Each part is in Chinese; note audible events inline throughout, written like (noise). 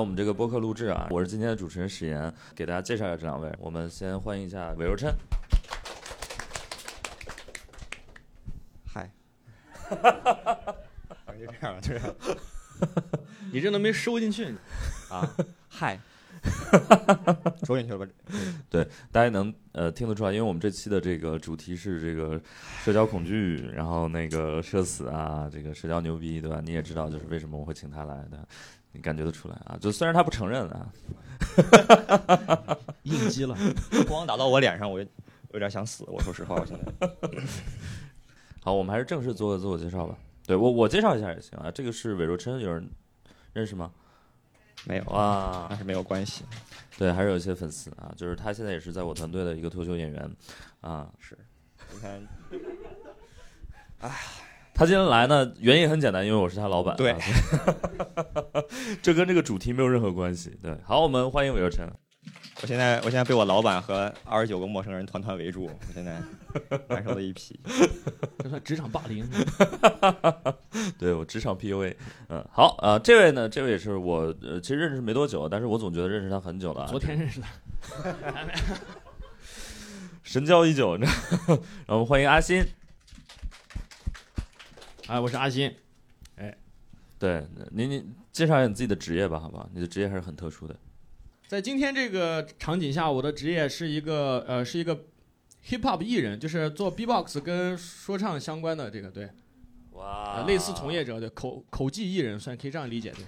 我们这个播客录制啊！我是今天的主持人史岩，给大家介绍一下这两位。我们先欢迎一下韦若琛。嗨，就这样，就这样你这都没收进去，啊，嗨，(laughs) 收进去了吧？对大家能呃听得出来，因为我们这期的这个主题是这个社交恐惧，然后那个社死啊，这个社交牛逼，对吧？你也知道，就是为什么我会请他来的，你感觉得出来啊？就虽然他不承认啊，(laughs) 应激了。光打到我脸上，我有有点想死。我说实话，我现在 (laughs) 好，我们还是正式做个自我介绍吧。对我我介绍一下也行啊。这个是韦若琛，有人认识吗？没有，啊但，是没有关系。对，还是有一些粉丝啊，就是他现在也是在我团队的一个脱口秀演员啊。是，你看，(laughs) 他今天来呢，原因很简单，因为我是他老板。对啊，(laughs) 这跟这个主题没有任何关系。对，好，我们欢迎韦若晨。我现在我现在被我老板和二十九个陌生人团团围住，我现在难受的一批。(laughs) 这算职场霸凌。(laughs) 对我职场 PUA，嗯，好啊、呃这位呢，这位也是我呃，其实认识没多久，但是我总觉得认识他很久了啊，昨天认识的，神交已久，你知道吗？然后我们欢迎阿新，哎，我是阿新，对，您您介绍一下你自己的职业吧，好不好？你的职业还是很特殊的，在今天这个场景下，我的职业是一个呃，是一个 hip hop 艺人，就是做 B-box 跟说唱相关的这个，对，哇呃类似从业者对口口技艺人，算可以这样理解，对。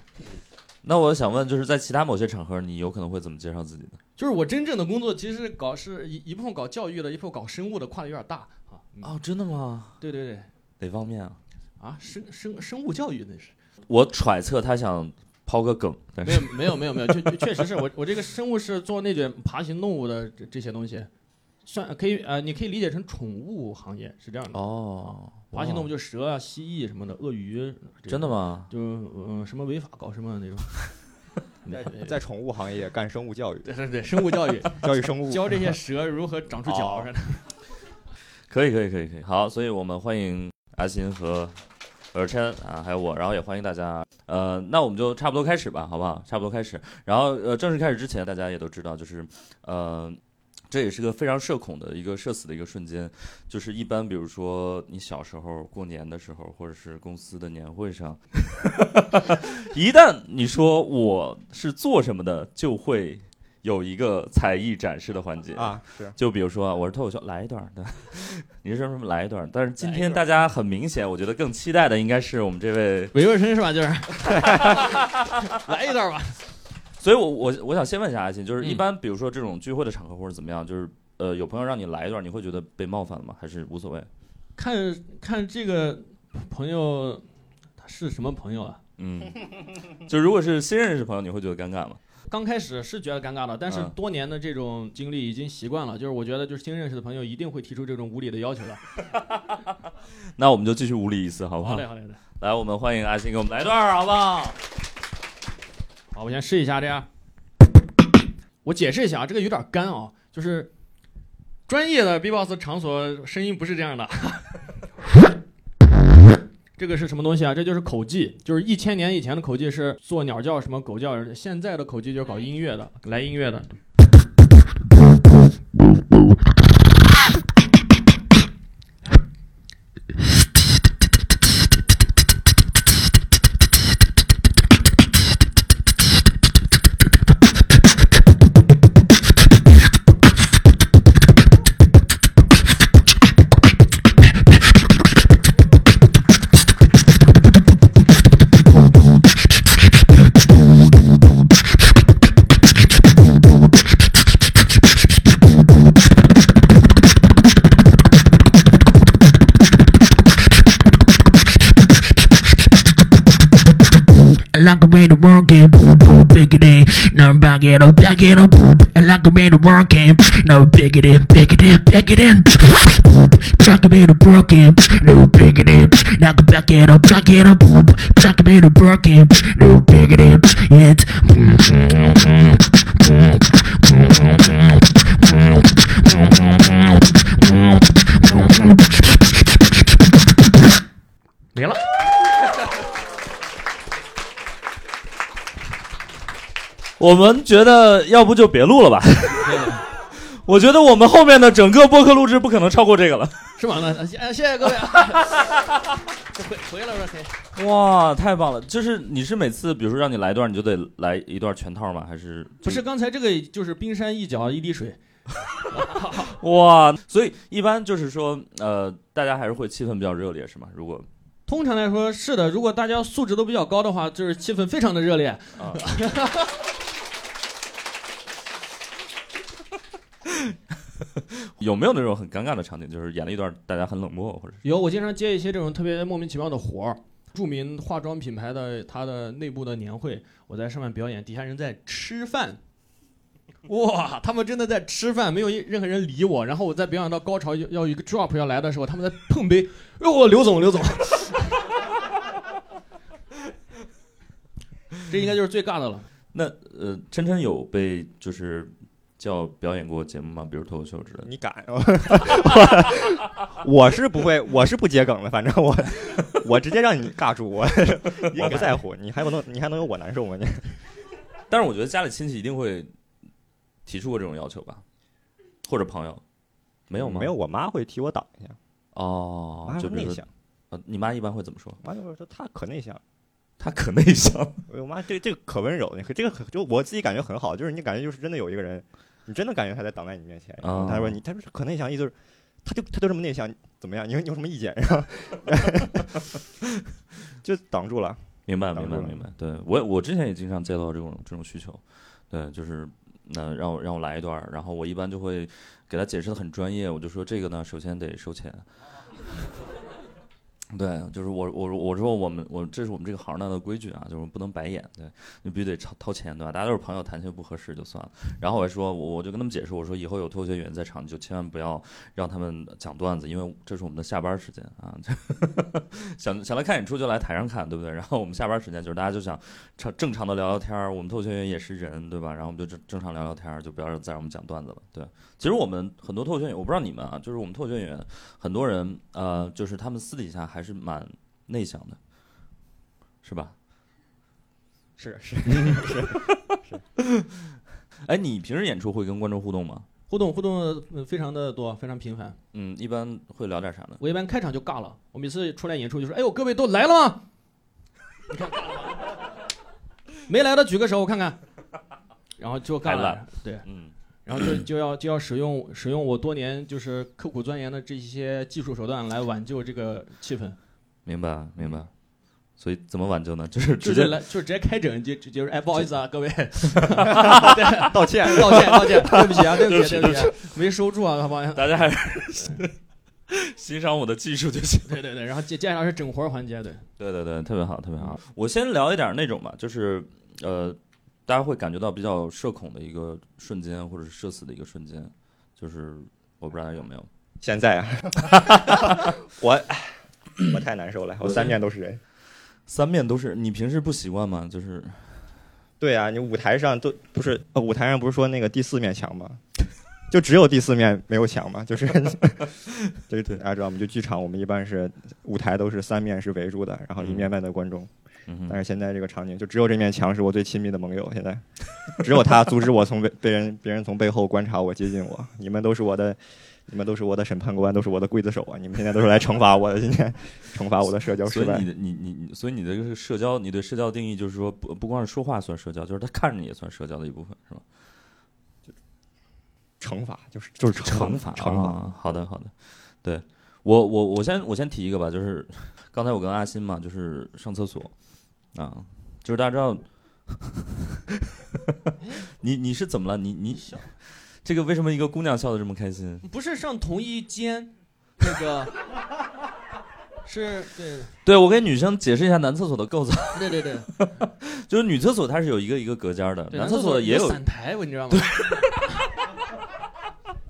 那我想问，就是在其他某些场合，你有可能会怎么介绍自己呢？就是我真正的工作其实搞是一一部分搞教育的，一部分搞生物的，跨的有点大啊。嗯哦，真的吗？对对对，哪方面啊？啊，生生生物教育那是。我揣测他想抛个梗，但没有没有没有没有，确确确实是我我这个生物是做那种爬行动物的这这些东西，算可以呃，你可以理解成宠物行业是这样的。哦，爬行动物就蛇啊、蜥蜴什么的，鳄鱼。真的？吗？就嗯、什么违法搞什么那种。(laughs) 在在宠物行业干生物教育，对对对，生物教育，(laughs) 教育生物。教这些蛇如何长出脚哦似的。(laughs) 可以可以可以可以，好，所以我们欢迎阿新和尔琛啊，还有我，然后也欢迎大家。呃，那我们就差不多开始吧，好不好？差不多开始。然后呃，正式开始之前，大家也都知道，就是呃，这也是个非常社恐的一个社死的一个瞬间。就是一般比如说你小时候过年的时候，或者是公司的年会上，(laughs) 一旦你说我是做什么的，就会有一个才艺展示的环节啊，是就比如说啊，我是脱口秀，来一段的，(laughs) 你是说什么来一段？但是今天大家很明显，我觉得更期待的应该是我们这位，韦若琛是吧？就是 (laughs) 来一段吧。所以我我我想先问一下阿信，就是嗯一般比如说这种聚会的场合或者怎么样，就是呃有朋友让你来一段，你会觉得被冒犯了吗？还是无所谓？看看这个朋友他是什么朋友啊？嗯，(laughs) 就如果是新认识朋友，你会觉得尴尬吗？刚开始是觉得尴尬的，但是嗯多年的这种经历已经习惯了。就是我觉得，就是新认识的朋友一定会提出这种无理的要求的。(laughs) 那我们就继续无理一次，好不好？好嘞，好嘞，好嘞。来，我们欢迎阿星给我们来一段儿，好不好？好，我先试一下这样。我解释一下啊，这个有点干啊，就是专业的 B-box 场所声音不是这样的。这个是什么东西啊？这就是口技，就是一千年以前的口技是做鸟叫、什么狗叫，现在的口技就是搞音乐的，来音乐的。made a world game, boom, boom, biggity. No, back it up, back it up, boom. And like I made a world game, no, biggity, biggity, biggity. Boom, track made a world game, no, biggity. Now I'm back it up, back it up, boom. Track made a world game, no, biggity. Yet, boom, boom, boom, boom. 我们觉得要不就别录了吧。(laughs) 我觉得我们后面的整个播客录制不可能超过这个了。是吗？那谢谢谢各位啊！(laughs) 回回来了，可以。哇，太棒了！就是你是每次，比如说让你来一段，你就得来一段全套吗？还是不是？刚才这个就是冰山一角，一滴水。(laughs) 哇，所以一般就是说，呃，大家还是会气氛比较热烈，是吗？如果通常来说是的，如果大家素质都比较高的话，就是气氛非常的热烈。啊，(laughs) 有没有那种很尴尬的场景，就是演了一段大家很冷漠，或者有，我经常接一些这种特别莫名其妙的活儿。著名化妆品牌的它的内部的年会，我在上面表演，底下人在吃饭。哇，他们真的在吃饭，没有一任何人理我。然后我在表演到高潮要要一个 drop 要来的时候，他们在碰杯。哟，(laughs) 刘总，刘总，(laughs) 这应该就是最尬的了。那呃，琛琛有被就是叫表演过节目吗？比如脱口秀之类的？你敢？(laughs) 我是不会，我是不接梗的。反正我我直接让你尬住，我 (laughs) 我不在乎。你还不能，你还能有我难受吗？你？(laughs) 但是我觉得家里亲戚一定会提出过这种要求吧，或者朋友没有吗？没有，我妈会替我挡一下。哦就内向，呃，你妈一般会怎么说？我妈就说她可内向。她可内向。我妈这这个可温柔，这个可就我自己感觉很好，就是你感觉就是真的有一个人，你真的感觉他在挡在你面前。然后她说你，他说可内向，意思就是他就他就这么内向，怎么样？你有你有什么意见？然 (laughs) 后就挡住了。明白，明白，明白。对我，我之前也经常接到这种这种需求，对，就是那让我让我来一段，然后我一般就会给他解释的很专业，我就说这个呢，首先得收钱。对，就是我我我说我们我这是我们这个行当的规矩啊，就是不能白演，对你必须得掏掏钱，对吧？大家都是朋友，谈钱不合适就算了。然后我还说，我我就跟他们解释，我说以后有脱口秀演员在场，你就千万不要让他们讲段子，因为这是我们的下班时间啊。(laughs) 想想来看演出就来台上看，对不对？然后我们下班时间就是大家就想正正常的聊聊天儿，我们脱口秀演员也是人，对吧？然后我们就正正常聊聊天儿，就不要再让我们讲段子了。对，其实我们很多脱口秀演员，我不知道你们啊，就是我们脱口秀演员，很多人呃，就是他们私底下还是蛮内向的，是吧？是是是，(laughs) (laughs) 哎，你平时演出会跟观众互动吗？互动互动呃非常的多，非常频繁。嗯，一般会聊点啥呢？我一般开场就尬了，我每次出来演出就说：“哎呦，各位都来了吗？你看，(laughs) 没来的举个手，我看看。”然后就尬了对，嗯，然后就就要就要使用使用我多年就是刻苦钻研的这些技术手段来挽救这个气氛，明白明白。所以怎么挽救呢？就是直接来就是直接开整，就就就是哎，不好意思啊，各位 (laughs) (laughs) (laughs) 道歉。道歉道歉，对不起啊，对不起对不起啊，没收住啊，好不好？大家还是欣赏我的技术就行。对对对，然后接接下来是整活儿环节，对，对对对，特别好，特别好。我先聊一点那种吧，就是呃，大家会感觉到比较社恐的一个瞬间，或者是社死的一个瞬间，就是我不知道大家有没有。现在啊，(laughs) 我我太难受了，我三面都是人。三面都是，你平时不习惯吗？就是对啊，你舞台上都不是，呃，舞台上不是说那个第四面墙吗？就只有第四面没有墙嘛，就是，(laughs) 对对，大家知道吗？就剧场我们一般是舞台都是三面是围住的，然后一面面的观众。嗯哼但是现在这个场景，就只有这面墙是我最亲密的盟友。现在，只有他阻止我从被被人别人从背后观察我、接近我。你们都是我的，你们都是我的审判官，都是我的刽子手啊！你们现在都是来惩罚我的，今天惩罚我的社交失败所以你。的你你你，所以你的这个社交，你对社交定义就是说，不不光是说话算社交，就是他看着你也算社交的一部分，是吧？惩罚就是就是惩罚，惩罚。啊好的好的，对我我我先我先提一个吧，就是刚才我跟阿新嘛，就是上厕所啊，就是大家知道，(laughs) 你你是怎么了？你你这个为什么一个姑娘笑的这么开心？不是上同一间，那个 (laughs) 是对对我给女生解释一下男厕所的构造，对对对，(laughs) 就是女厕所它是有一个一个隔间儿的，男厕所也有。散台，我你知道吗？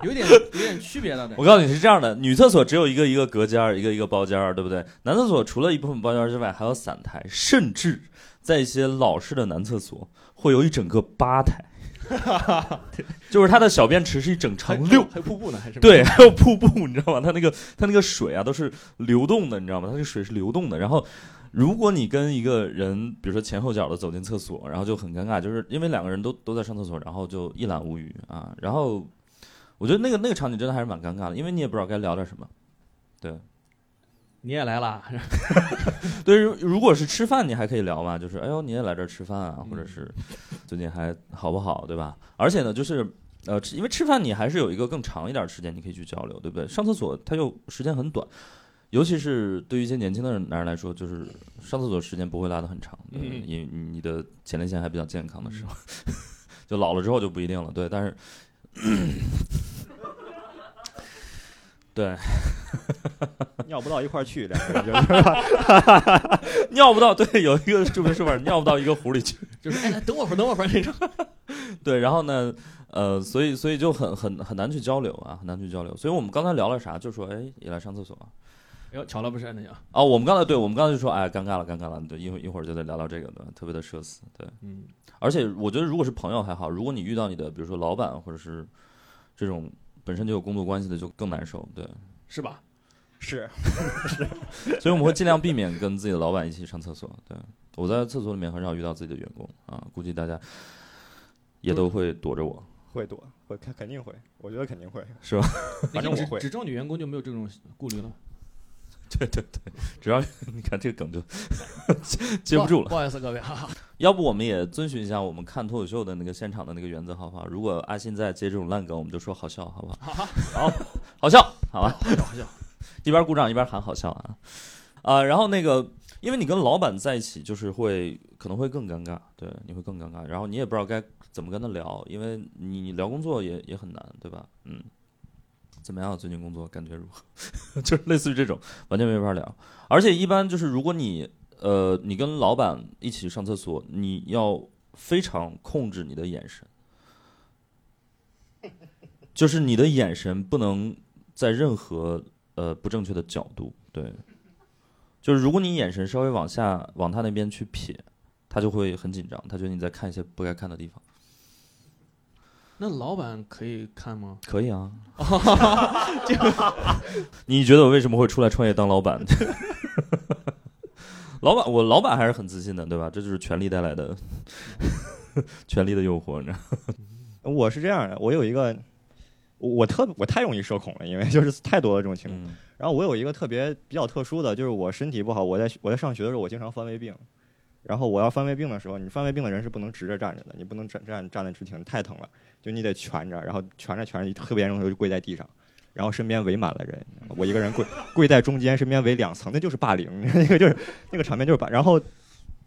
有点有点区别的，对我告诉你是这样的，女厕所只有一个一个隔间儿，一个一个包间儿，对不对？男厕所除了一部分包间儿之外，还有散台，甚至在一些老式的男厕所会有一整个吧台，(laughs) 就是它的小便池是一整长溜。还瀑布呢，(laughs) 还是对，(laughs) 还有瀑布，你知道吗？它那个它那个水啊都是流动的，你知道吗？它这个水是流动的。然后，如果你跟一个人，比如说前后脚的走进厕所，然后就很尴尬，就是因为两个人都都在上厕所，然后就一览无余啊。然后，我觉得那个那个场景真的还是蛮尴尬的，因为你也不知道该聊点什么。对你也来了，(laughs) 对，如如果是吃饭，你还可以聊嘛，就是哎呦你也来这儿吃饭啊，或者是最近还好不好，对吧？而且呢，就是呃，因为吃饭你还是有一个更长一点的时间，你可以去交流，对不对？上厕所它又时间很短，尤其是对于一些年轻的人男人来说，就是上厕所时间不会拉得很长，对嗯因为你的前列腺还比较健康的时候，(laughs) 就老了之后就不一定了，对，但是。(coughs) 对，(laughs) 尿不到一块儿去，两个人就是 (laughs) 尿不到，对，有一个著名说法，尿不到一个壶里去。(laughs) 就是哎，等我会儿，等我会儿那种。对，然后呢，呃，所以所以就很很很难去交流啊，很难去交流。所以我们刚才聊了啥？就说，哎，也来上厕所啊。哎呦，巧了不是那样，哦，我们刚才对我们刚才就说，哎，尴尬了，尴尬了。对，一会儿一会儿就得聊聊这个，对？特别的社死，对。嗯，而且我觉得，如果是朋友还好，如果你遇到你的，比如说老板或者是这种本身就有工作关系的，就更难受。对，是吧？是是 (laughs) 所以我们会尽量避免跟自己的老板一起上厕所。对，我在厕所里面很少遇到自己的员工啊，估计大家也都会躲着我。会躲，会肯肯定会，我觉得肯定会。是吧反正我会只招女员工就没有这种顾虑了。对 (laughs) 对对，只要你看这个梗就 (laughs) 接不住了。不好意思各位，哈哈。要不我们也遵循一下我们看脱口秀的那个现场的那个原则，好不好？如果阿信在接这种烂梗，我们就说好笑，好不好？好，(laughs) 好笑，好吧？好笑好笑。一边鼓掌一边喊好笑啊啊！然后那个，因为你跟老板在一起，就是会可能会更尴尬，对，你会更尴尬。然后你也不知道该怎么跟他聊，因为你聊工作也也很难，对吧？嗯，怎么样？最近工作感觉如何？(laughs) 就是类似于这种，完全没法聊。而且一般就是，如果你呃，你跟老板一起上厕所，你要非常控制你的眼神，就是你的眼神不能在任何呃不正确的角度，对，就是如果你眼神稍微往下往他那边去撇，他就会很紧张，他觉得你在看一些不该看的地方。那老板可以看吗？可以啊，(laughs) (laughs) 你觉得我为什么会出来创业当老板？(laughs) 老板，我老板还是很自信的，对吧？这就是权力带来的权力的诱惑，你知道吗？我是这样的，我有一个，我我特我太容易社恐了，因为就是太多了这种情况。嗯然后我有一个特别比较特殊的，就是我身体不好，我在我在上学的时候，我经常犯胃病。然后我要犯胃病的时候，你犯胃病的人是不能直着站着的，你不能站站站得直挺，太疼了，就你得蜷着，然后蜷着蜷着，特别严重的时候就跪在地上，然后身边围满了人，我一个人跪 (laughs) 跪在中间，身边围两层，那就是霸凌，(laughs) 那个就是那个场面就是霸，然后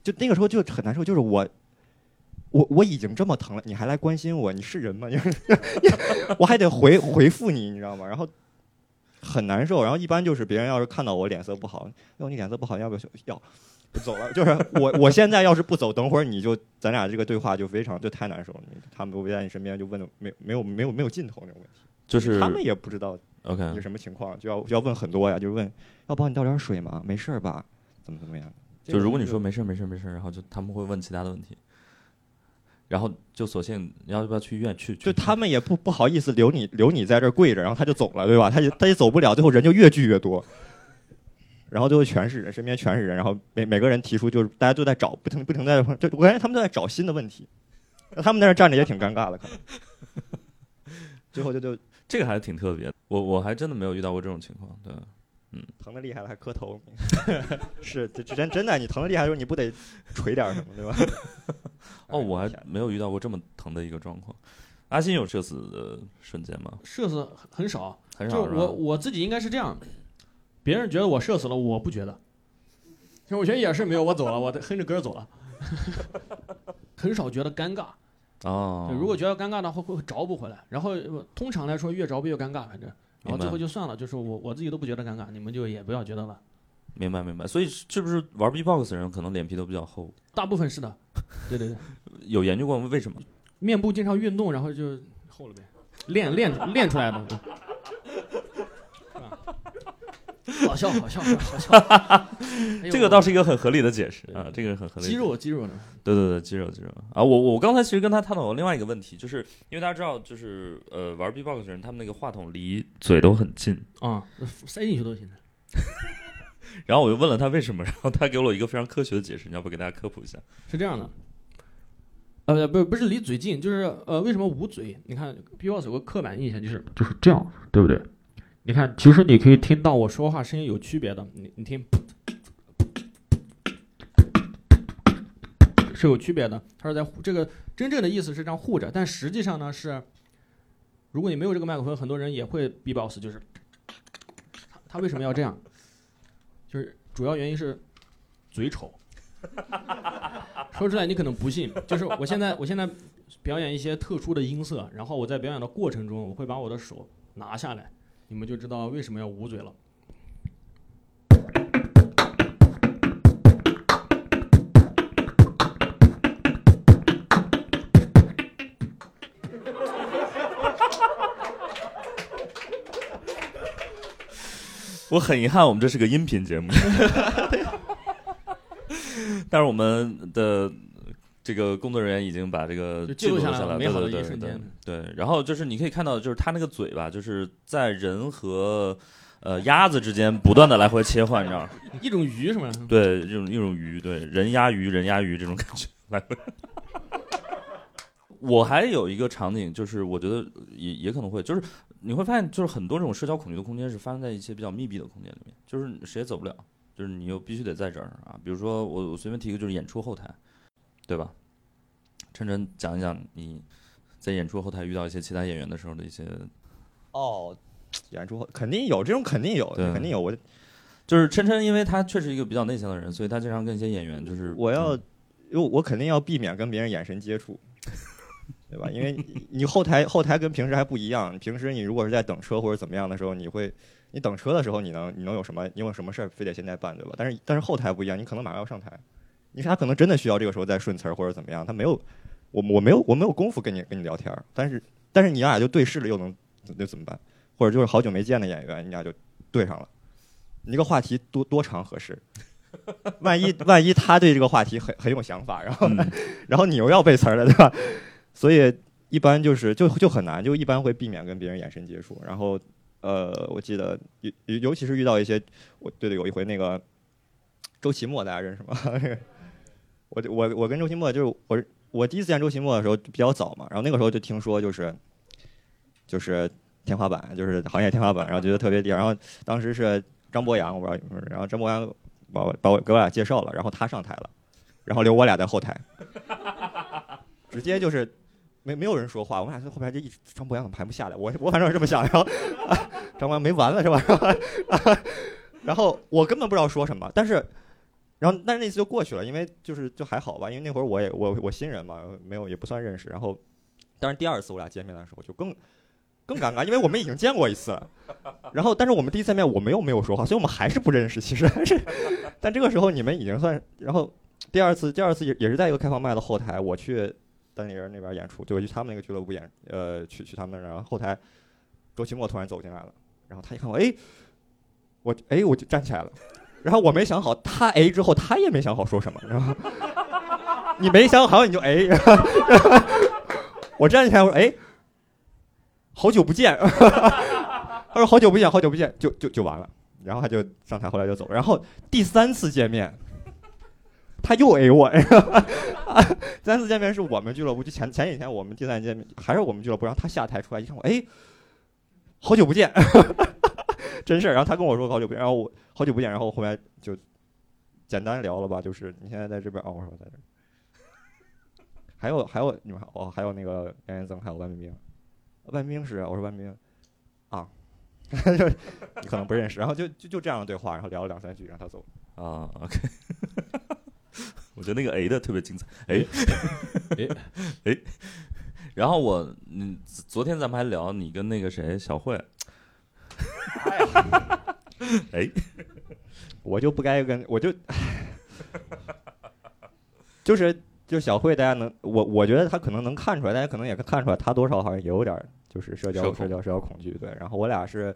就那个时候就很难受，就是我。我我已经这么疼了，你还来关心我？你是人吗？(laughs) 就是我还得回回复你，你知道吗？然后很难受。然后一般就是别人要是看到我脸色不好，哟你脸色不好，要不要要？就走了。(laughs) 就是我我现在要是不走，等会儿你就咱俩这个对话就非常就太难受了。他们围在你身边就问的没没有没有没有尽头那种问题，就是他们也不知道 OK，你什么情况，就要就要问很多呀，就是问要帮你倒点水吗？没事儿吧？怎么怎么样？就如果你说没事儿没事儿没事儿，然后就他们会问其他的问题，然后就索性你要不要去医院去？去就他们也不不好意思留你留你在这儿跪着，然后他就走了，对吧？他也他也走不了，最后人就越聚越多，然后最后全是人，身边全是人，然后每每个人提出就是大家都在找，不停不停地在就我感觉他们都在找新的问题，(laughs) 他们在那站着也挺尴尬的，可能。(laughs) 最后就就这个还是挺特别的，我我还真的没有遇到过这种情况，对。嗯疼的厉害了还磕头，(laughs) 是真真的，你疼的厉害的时候你不得捶点什么，对吧？哦，我还哎没有遇到过这么疼的一个状况。阿信有社死的瞬间吗？社死很很少，就很少是吧我我自己应该是这样，别人觉得我射死了，我不觉得。其实我觉得也是没有，我走了，我哼着歌走了，很少觉得尴尬。哦，如果觉得尴尬的话，会会找补回来。然后呃通常来说，越找补越尴尬，反正。然后最后就算了，就是我我自己都不觉得尴尬，你们就也不要觉得了。明白明白，所以是不是玩 B-box 的人可能脸皮都比较厚？大部分是的，对对对，有研究过吗？为什么？面部经常运动，然后就厚了呗，练练练出来的。好笑，好笑，好笑。(laughs) 这个倒是一个很合理的解释啊，这个很合理。肌肉，肌肉呢。对对对，肌肉肌肉啊！我我刚才其实跟他探讨过另外一个问题，就是因为大家知道，就是呃玩 B-box 的人，他们那个话筒离嘴都很近，啊，塞进去都行。(laughs) 然后我就问了他为什么，(laughs) 然后他给了我一个非常科学的解释，你要不给大家科普一下？是这样的，呃，不不是离嘴近，就是呃，为什么捂嘴？你看 B-box 有个刻板印象，就是就是这样，对不对？你看，其实你可以听到我说话声音有区别的，你你听，是有区别的。它是在这个真正的意思是这样护着，但实际上呢是，如果你没有这个麦克风，很多人也会 B-box，就是他他为什么要这样？就是主要原因是嘴丑。说出来你可能不信，就是我现在我现在表演一些特殊的音色，然后我在表演的过程中，我会把我的手拿下来，你们就知道为什么要捂嘴了。(laughs) 我很遗憾，我们这是个音频节目，(laughs) 但是我们的这个工作人员已经把这个记录录下来了来，美好的一瞬间对对，然后就是你可以看到，就是他那个嘴吧，就是在人和呃鸭子之间不断的来回切换，你知道吗？(laughs) 一种鱼是吗？对，一种一种鱼，(laughs) 对，人鸭鱼，人鸭鱼这种感觉来回。(laughs) 我还有一个场景，就是我觉得也也可能会，就是你会发现，就是很多这种社交恐惧的空间是发生在一些比较密闭的空间里面，就是谁也走不了，就是你又必须得在这儿啊。比如说我我随便提一个，就是演出后台，对吧？琛琛讲一讲你在演出后台遇到一些其他演员的时候的一些，哦，演出后肯定有这种，肯定有，肯定有。我就是琛琛，因为他确实一个比较内向的人，所以他经常跟一些演员就是我要嗯，因为我肯定要避免跟别人眼神接触，对吧？因为你你后台后台跟平时还不一样。平时你如果是在等车或者怎么样的时候，你会你等车的时候，你能你能有什么？你有什么事儿非得现在办，对吧？但是但是后台不一样，你可能马上要上台，因为他可能真的需要这个时候再顺词儿或者怎么样，他没有我我没有我没有功夫跟你跟你聊天儿，但是但是你俩就对视了，又能那怎么办？或者就是好久没见的演员，你俩就对上了，你这个话题多多长合适？万一万一他对这个话题很很有想法，然后、嗯然后你又要背词儿了，对吧？所以一般就是就就很难，就一般会避免跟别人眼神接触。然后呃，我记得尤尤尤其是遇到一些，我对对，有一回那个周奇墨，大家认识吗？我就我我跟周奇墨就是我我第一次见周奇墨的时候比较早嘛，然后那个时候就听说就是就是天花板，就是行业天花板，然后觉得特别厉害。然后当时是张博洋，我不知道然后张博洋把我把我给我俩介绍了，然后他上台了，然后留我俩在后台，(laughs) 直接就是没没有人说话，我们俩在后排就一直张博洋怎么排不下来？我我反正是这么想，然后、啊、张博洋没完了是吧？(laughs) 然后我根本不知道说什么，但是。然后，但是那次就过去了，因为就是就还好吧，因为那会儿我也我我新人嘛，没有也不算认识。然后，但是第二次我俩见面的时候就更更尴尬，因为我们已经见过一次了。然后，但是我们第一次见面我们又没有说话，所以我们还是不认识。其实还是，(laughs) 但这个时候你们已经算。然后第二次，第二次也也是在一个开放麦的后台，我去丹尼人那边演出，就我去他们那个俱乐部演，呃，去去他们那，然后后台周奇墨突然走进来了，然后他一看我，哎，我哎我就站起来了。然后我没想好，他 A 之后他也没想好说什么，然后你没想好你就 A，(laughs) 我站起来我说哎，好久不见，他说好久不见，好久不见，就就就完了，然后他就上台，后来就走，然后第三次见面，他又 A 我，第 (laughs) 三次见面是我们俱乐部，就前前几天我们第三次见面还是我们俱乐部，然后他下台出来一看我，哎，好久不见，(laughs) 真事儿，然后他跟我说好久不见，然后我。好久不见，然后后来就简单聊了吧，就是你现在在这边哦，我说我在这儿。(laughs) 还有还有你们哦，还有那个杨延增，还有万冰冰，万冰冰是我说万冰冰。啊，(laughs) 就你可能不认识，然后就就就这样的对话，然后聊了两三句，让他走。啊，OK，我觉得那个 A 的特别精彩，哎哎。哎，然后我嗯，昨天咱们还聊你跟那个谁小慧，哎，我就不该跟我就，(laughs) 就是就小慧，大家能我我觉得他可能能看出来，大家可能也看出来，他多少好像也有点儿就是社交社交社交恐惧。对，然后我俩是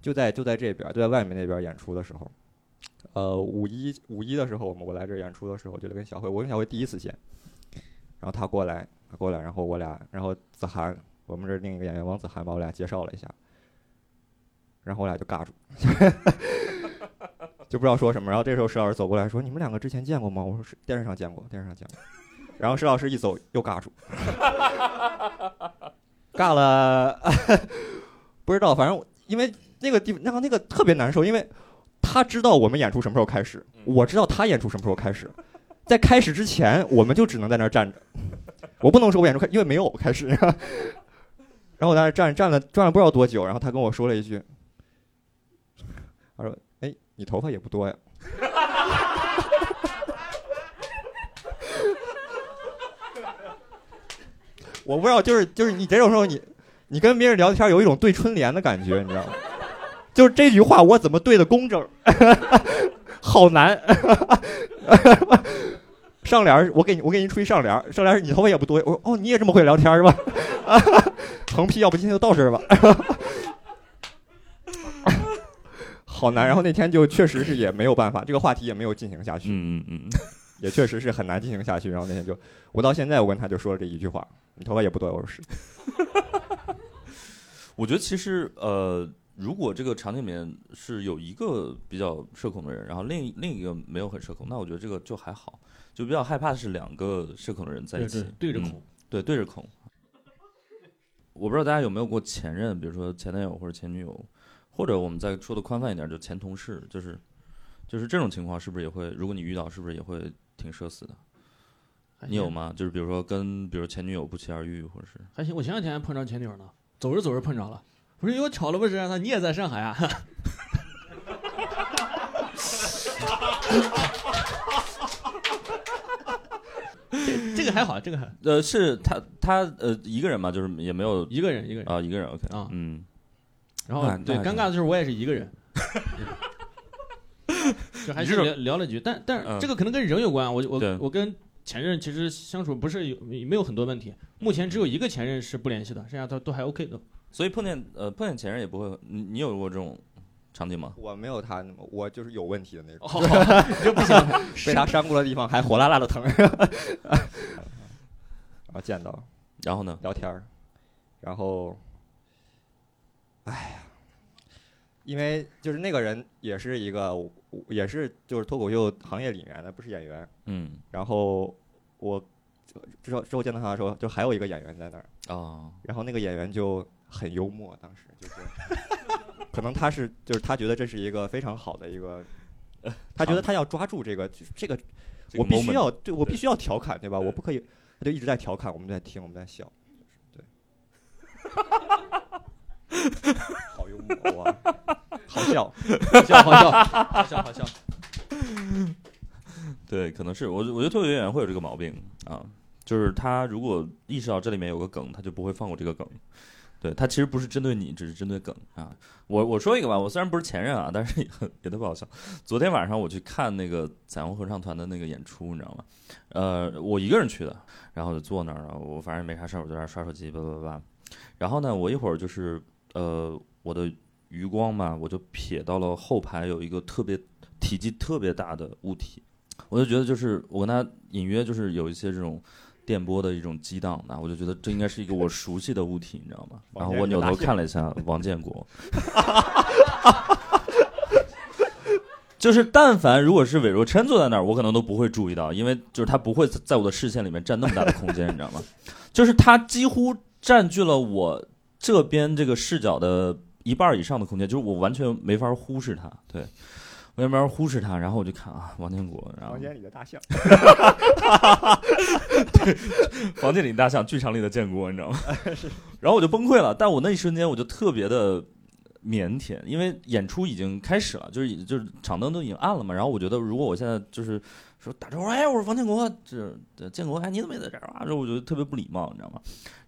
就在就在这边儿，就在外面那边儿演出的时候，呃，五一五一的时候，我们我来这儿演出的时候，就跟小慧，我跟小慧第一次见，然后他过来，他过来，然后我俩，然后子涵，我们这儿另一个演员王子涵把我俩介绍了一下，然后我俩就尬住。就不知道说什么，然后这时候石老师走过来说：“你们两个之前见过吗？”我说：“是电视上见过，电视上见过。”然后石老师一走又尬住，尬了，不知道，反正因为那个地那个那个特别难受，因为他知道我们演出什么时候开始，我知道他演出什么时候开始，在开始之前我们就只能在那儿站着，我不能说我演出开，因为没有开始。(laughs) 然后我在那儿站站了站了不知道多久，然后他跟我说了一句，他说：“哎，你头发也不多呀。(laughs) ”我不知道，就是就是你这种时候你，你跟别人聊天有一种对春联的感觉，你知道吗？就是这句话我怎么对的工整，(laughs) 好难。上联儿我给你我给你出一上联儿，上联儿是你头发也不多，我说哦你也这么会聊天是吧？(laughs) 横批要不今天就到这儿吧。好难，然后那天就确实是也没有办法，这个话题也没有进行下去。嗯嗯嗯，也确实是很难进行下去。然后那天就，我到现在我跟他就说了这一句话：“你头发也不多。”我说是。(laughs) 我觉得其实呃，如果这个场景里面是有一个比较社恐的人，然后另另一个没有很社恐，那我觉得这个就还好。就比较害怕的是两个社恐的人在一起对，对着嗯恐，对，对着恐。我不知道大家有没有过前任，比如说前男友或者前女友，或者我们再说的宽泛一点，就前同事，就是就是这种情况，是不是也会？如果你遇到，是不是也会挺社死的？你有？吗？就是比如说跟比如前女友不期而遇，或者是还行，我前两天还碰着前女友呢，走着走着碰着了。我说有巧了不是？你也在上海啊？(laughs) 这这个还好，这个还呃，是他他呃一个人嘛，就是也没有一个人一个人。啊、一个人 OK 啊嗯，然后对尴尬的就是我也是一个人，(laughs) 就还是聊聊了句，但但这个可能跟人有关。我我我跟前任其实相处不是有没有很多问题，目前只有一个前任是不联系的，剩下都都还 OK 的。所以碰见呃碰见前任也不会，你你有过这种场景吗？我没有他那么，我就是有问题的那种，哦，(laughs) 这不行，(laughs) 被他扇过的地方还火辣辣的疼。啊，见到然后呢？聊天儿，然后，哎呀，因为就是那个人也是一个，也是就是脱口秀行业里面的，不是演员。嗯。然后我之后之后见到他的时候，就还有一个演员在那儿，啊然后那个演员就很幽默，当时就是，(laughs) 可能他是就是他觉得这是一个非常好的一个，(laughs) 他觉得他要抓住这个这个，这个我必须要对我必须要调侃对吧？我不可以，他就一直在调侃，我们在听，我们在笑，对，(laughs) 好幽默哇，好笑，好笑好笑好笑好笑。对，可能是我我觉得脱口秀演员会有这个毛病啊，就是他如果意识到这里面有个梗，他就不会放过这个梗。对他其实不是针对你，只是针对梗啊。我我说一个吧，我虽然不是前任啊，但是也也特别好笑。昨天晚上我去看那个彩虹合唱团的那个演出，你知道吗？呃，我一个人去的，然后就坐那儿了，我反正没啥事儿，我就在那刷手机，叭叭叭。然后呢，我一会儿就是呃，我的余光嘛，我就瞥到了后排有一个特别体积特别大的物体，我就觉得就是我跟他隐约就是有一些这种电波的一种激荡的，我就觉得这应该是一个我熟悉的物体，你知道吗？然后我扭头看了一下王建国，(laughs) 就是但凡如果是韦若琛坐在那儿，我可能都不会注意到，因为就是他不会在我的视线里面占那么大的空间，你知道吗？(laughs) 就是他几乎占据了我这边这个视角的一半以上的空间，就是我完全没法忽视它，对。我也没法忽视它，然后我就看啊，王建国，然后房间里的大象，(laughs) 对房间里的大象，剧场里的建国，你知道吗？(laughs) 然后我就崩溃了，但我那一瞬间我就特别的腼腆，因为演出已经开始了，就是已就是场灯都已经暗了嘛。然后我觉得，如果我现在就是说打招呼，哎，我是王建国，这这建国，哎，你怎么也在这儿啊？这我觉得特别不礼貌，你知道吗？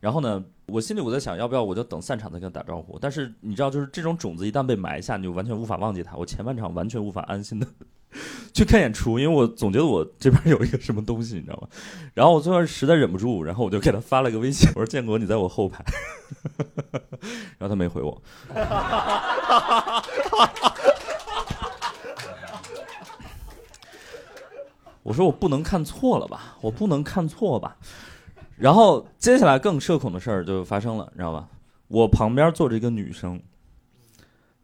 然后呢，我心里我在想，要不要我就等散场再跟他打招呼？但是你知道，就是这种种子一旦被埋下，你就完全无法忘记他。我前半场完全无法安心的 (laughs) 去看演出，因为我总觉得我这边有一个什么东西，你知道吗？然后我最后实在忍不住，然后我就给他发了个微信，我说：“建国，你在我后排。(laughs) ”然后他没回我。(laughs) 我说我不能看错了吧，我不能看错吧。然后接下来更社恐的事儿就发生了，你知道吧？我旁边坐着一个女生，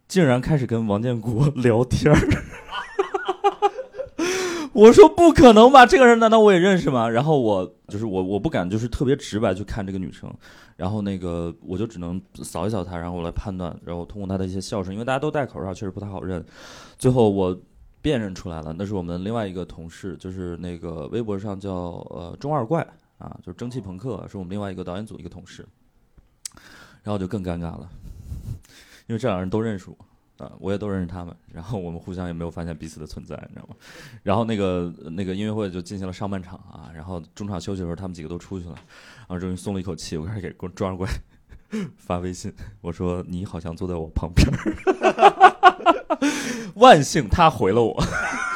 竟然开始跟王建国聊天儿。(laughs) 我说不可能吧，这个人难道我也认识吗？然后我就是我我不敢就是特别直白去看这个女生，然后那个我就只能扫一扫她，然后我来判断，然后通过她的一些笑声，因为大家都戴口罩，确实不太好认。最后我辨认出来了，那是我们另外一个同事，就是那个微博上叫呃中二怪啊，就是蒸汽朋克，是我们另外一个导演组一个同事。然后就更尴尬了，因为这两个人都认识我，啊，我也都认识他们，然后我们互相也没有发现彼此的存在，你知道吗？然后那个那个音乐会就进行了上半场啊，然后中场休息的时候，他们几个都出去了，然后终于松了一口气，我开始给中二怪 (laughs) 发微信，我说你好像坐在我旁边儿，万幸他回了我，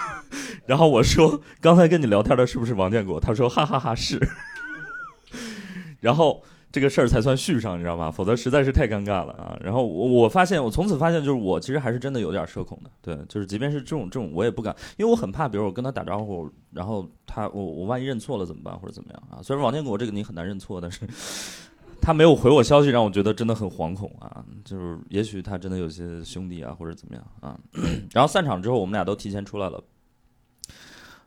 (laughs) 然后我说刚才跟你聊天的是不是王建国？他说哈哈哈是，(laughs) 然后。这个事儿才算续上，你知道吗？否则实在是太尴尬了啊！然后我我发现，我从此发现，就是我其实还是真的有点社恐的。对，就是即便是这种这种，我也不敢，因为我很怕，比如我跟他打招呼，然后他我我万一认错了怎么办，或者怎么样啊？虽然王建国这个你很难认错，但是他没有回我消息，让我觉得真的很惶恐啊！就是也许他真的有些兄弟啊，或者怎么样啊？(coughs) 然后散场之后，我们俩都提前出来了。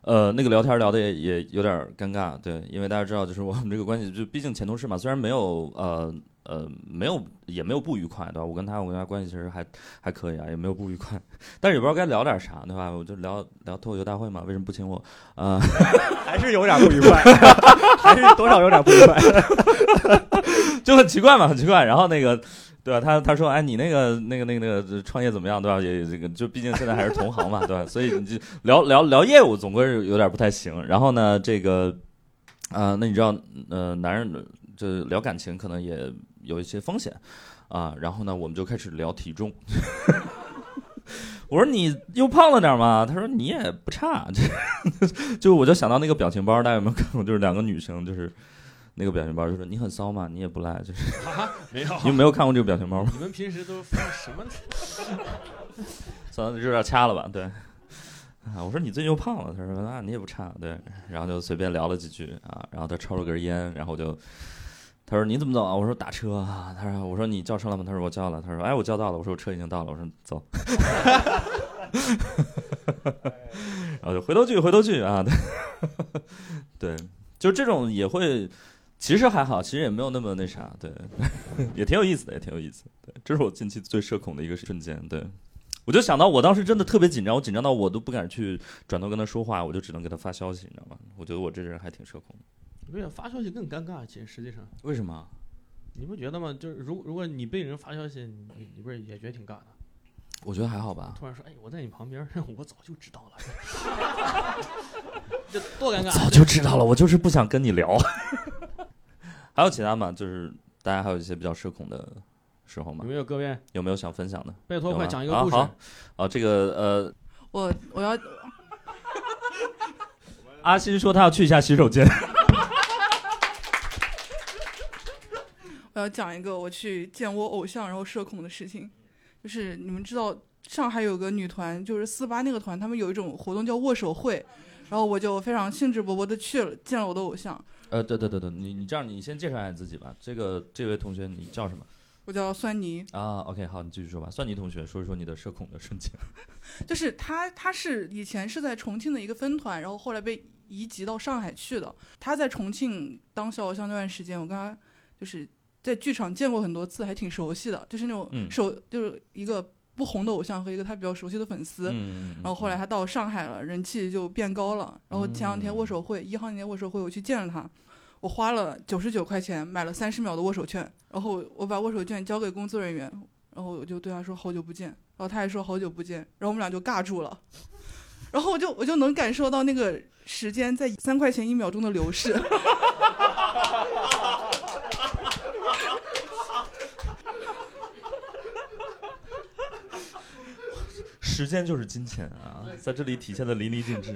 呃，那个聊天聊的也也有点尴尬，对，因为大家知道，就是我们这个关系，就毕竟前同事嘛，虽然没有呃呃没有也没有不愉快，对吧？我跟他我跟他关系其实还还可以啊，也没有不愉快，(laughs) 但是也不知道该聊点啥，对吧？我就聊聊脱口秀大会嘛，为什么不请我？啊 (laughs) (laughs) 还是有点不愉快，还是多少有点不愉快，就很奇怪嘛，很奇怪。然后那个。对吧？他他说，哎，你那个那个那个那个创业怎么样？对吧？也这个就毕竟现在还是同行嘛，对吧？所以你就聊聊聊业务，总归是有点不太行。然后呢，这个啊，那你知道，呃，男人就聊感情可能也有一些风险啊。然后呢，我们就开始聊体重。(laughs) 我说你又胖了点嘛？他说你也不差。就 (laughs) 就我就想到那个表情包，大家有没有看过？就是两个女生，就是。那个表情包就是你很骚嘛，你也不赖，就是啊，没有，你没有看过这个表情包吗？你们平时都发什么？(laughs) 算了，就有点掐了吧，对。啊，我说你最近又胖了，他说啊你也不差，对。然后就随便聊了几句啊，然后他抽了根烟，然后就他说你怎么走啊？我说打车啊。他说我说你叫车了吗？他说我叫了。他说哎我叫到了。我说我车已经到了。我说走。(laughs) 然后就回头剧回头剧啊，对，(laughs) 对，就这种也会。其实还好，其实也没有那么那啥，对，(laughs) 也挺有意思的，也挺有意思。对，这是我近期最社恐的一个瞬间。对，我就想到我当时真的特别紧张，我紧张到我都不敢去转头跟他说话，我就只能给他发消息，你知道吗？我觉得我这人还挺社恐。对呀，发消息更尴尬，其实实际上。为什么？你不觉得吗？就是如如果你被人发消息，你你不是也觉得挺尬的？我觉得还好吧。突然说，哎，我在你旁边，(laughs) 我早就知道了。(laughs) 这多尴尬！早就知道了，我就是不想跟你聊。(laughs) 还有其他吗？就是大家还有一些比较社恐的时候吗？有没有各位有没有想分享的？拜托，快讲一个故事。好，啊，这个呃，我我要阿新说他要去一下洗手间。我要讲一个我去见我偶像然后社恐的事情，就是你们知道上海有个女团，就是四八那个团，他们有一种活动叫握手会，然后我就非常兴致勃勃的去了，见了我的偶像。呃，对对对对，你你这样，你先介绍一下自己吧。这个这位同学，你叫什么？我叫酸泥啊。OK，好，你继续说吧。酸泥同学，说一说你的社恐的瞬间。(laughs) 就是他，他是以前是在重庆的一个分团，然后后来被移籍到上海去的。他在重庆当小偶像那段时间，我跟他就是在剧场见过很多次，还挺熟悉的。就是那种手，就是一个不红的偶像和一个他比较熟悉的粉丝。嗯然后后来他到上海了，人气就变高了。然后前两天握手会，一号年握手会，我去见了他。我花了九十九块钱买了三十秒的握手券，然后我把握手券交给工作人员，然后我就对他说好久不见，然后他还说好久不见，然后我们俩就尬住了，(laughs) 然后我就我就能感受到那个时间在三块钱一秒钟的流逝。(laughs) 时间就是金钱啊！在这里体现的淋漓尽致。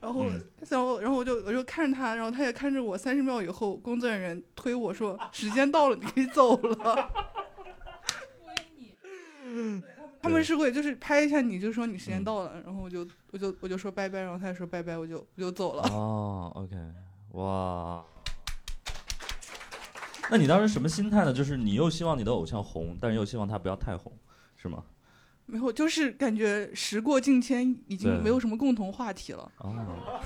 然后嗯，然后然后我就我就看着他，然后他也看着我。三十秒以后，工作人员推我说：“时间到了，你可以走了。(laughs) ”他们是会就是拍一下你，就说你时间嗯到了，然后我就我就我就说拜拜，然后他也说拜拜，我就我就走了。哦，OK，哇。那你当时什么心态呢？就是你又希望你的偶像红，但是又希望他不要太红，是吗？没有，就是感觉时过境迁，已经没有什么共同话题了。哦，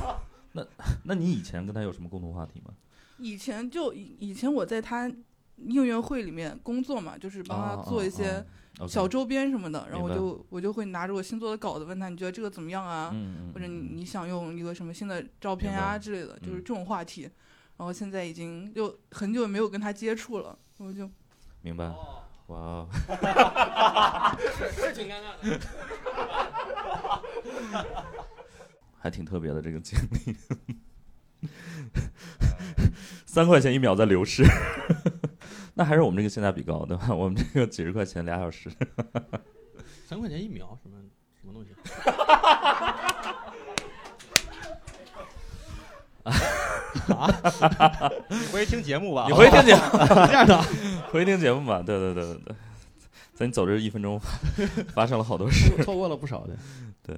(laughs) 那那你以前跟他有什么共同话题吗？以前就以以前我在他应援会里面工作嘛，就是帮他做一些小周边什么的，然后我就我就会拿着我新做的稿子问他，你觉得这个怎么样啊？或者你嗯你想用一个什么新的照片呀、之类的，就是嗯这种话题。然后现在已经就很久没有跟他接触了，我就明白，哇哦。(laughs) (laughs) 还挺特别的这个经历。(laughs) 三块钱一秒在流失，(laughs) 那还是我们这个性价比高，对吧？我们这个几十块钱俩小时，三块钱一秒，什么什么东西？你回去听节目吧。你回去听节目，这样的，回去听节目吧。对对对对对，在你走这一分钟，发生了好多事。错过了不少的。(laughs) 对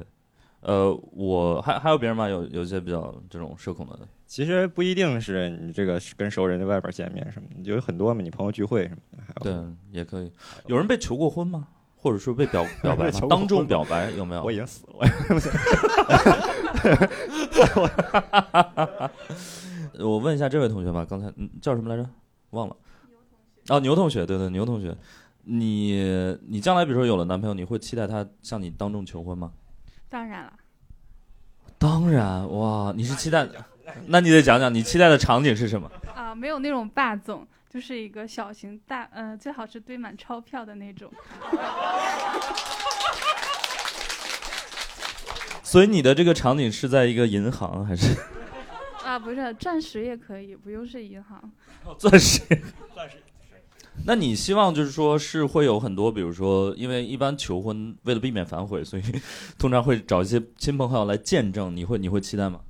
呃，我还还有别人吗？有有一些比较这种社恐的，其实不一定是你这个跟熟人在外边见面什么有很多嘛，你朋友聚会什么的，还有对，也可以。有人被求过婚吗？或者说被表 (laughs) 表白吗？当众表白有没有？我已经死了，我 (laughs) 问一下这位同学吧，刚才嗯叫什么来着？忘了。哦，牛同学，对对，牛同学，你你将来比如说有了男朋友，你会期待他向你当众求婚吗？当然了，当然，哇，你是期待，那你得讲讲你期待的场景是什么？啊、没有那种霸总，就是一个小型大，呃，最好是堆满钞票的那种。(laughs) 所以你的这个场景是在一个银行还是 (laughs) 啊，不是，钻石也可以，不用是银行。(laughs) 钻石？钻石。那你希望就是说是会有很多，比如说，因为一般求婚为了避免反悔，所以 (laughs) 通常会找一些亲朋好友来见证，你会你会期待吗？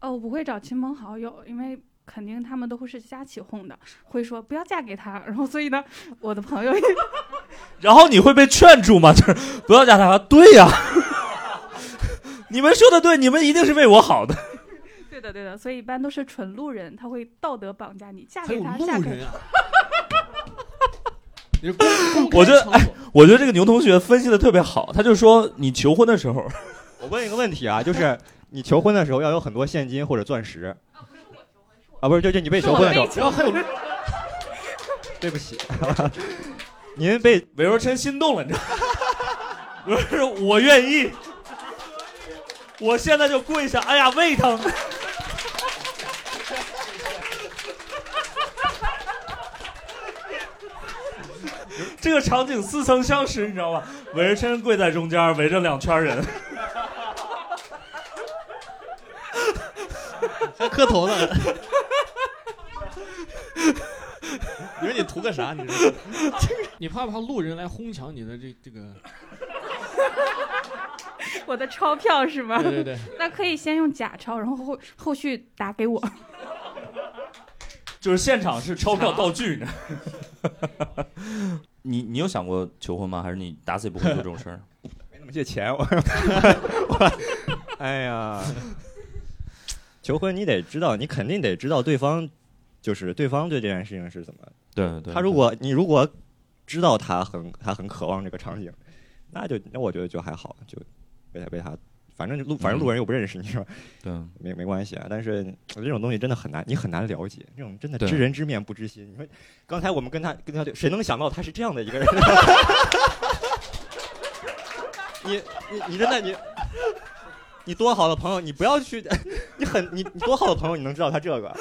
哦，我不会找亲朋好友，因为肯定他们都会是瞎起哄的，会说不要嫁给他。然后所以呢，我的朋友也 (laughs) 然后你会被劝住吗？就是不要嫁他。对呀、(laughs) 你们说的对，你们一定是为我好的。对的对的，所以一般都是纯路人，他会道德绑架你，嫁给他，嫁给路人啊！我觉得哎我觉得这个牛同学分析的特别好，他就说你求婚的时候，(laughs) 我问一个问题啊，就是你求婚的时候要有很多现金或者钻石。啊，不是，就就你被求婚的时候，然后还有对不起，您被 (laughs) 韦若琛心动了，你知道吗？(laughs) 不是，我愿意，我现在就跪下，哎呀，胃疼。这个场景似曾相识，你知道吗？韦若琛跪在中间，围着两圈人。还磕头呢。你说你图个啥？你说你怕不怕路人来哄抢你的这这个？我的钞票是吗？对对对，那可以先用假钞，然后后后续打给我。就是现场是钞票道具，你知道吗你你有想过求婚吗？还是你打死也不会做这种事儿？(laughs) 没那么借钱，我 (laughs) 我，哎呀，求婚你得知道，你肯定得知道对方，就是对方对这件事情是怎么。对对，他如果你如果知道他很他很渴望这个场景，那就那我觉得就还好，就被他被他，反正路反正路人又不认识你是吧？对 (laughs) 没没关系啊。但是这种东西真的很难，你很难了解，这种真的知人知面不知心。你说刚才我们跟他跟他对，谁能想到他是这样的一个人？(laughs) 你你你真的你。你多好的朋友，你不要去，你很你你多好的朋友，你能知道他这个？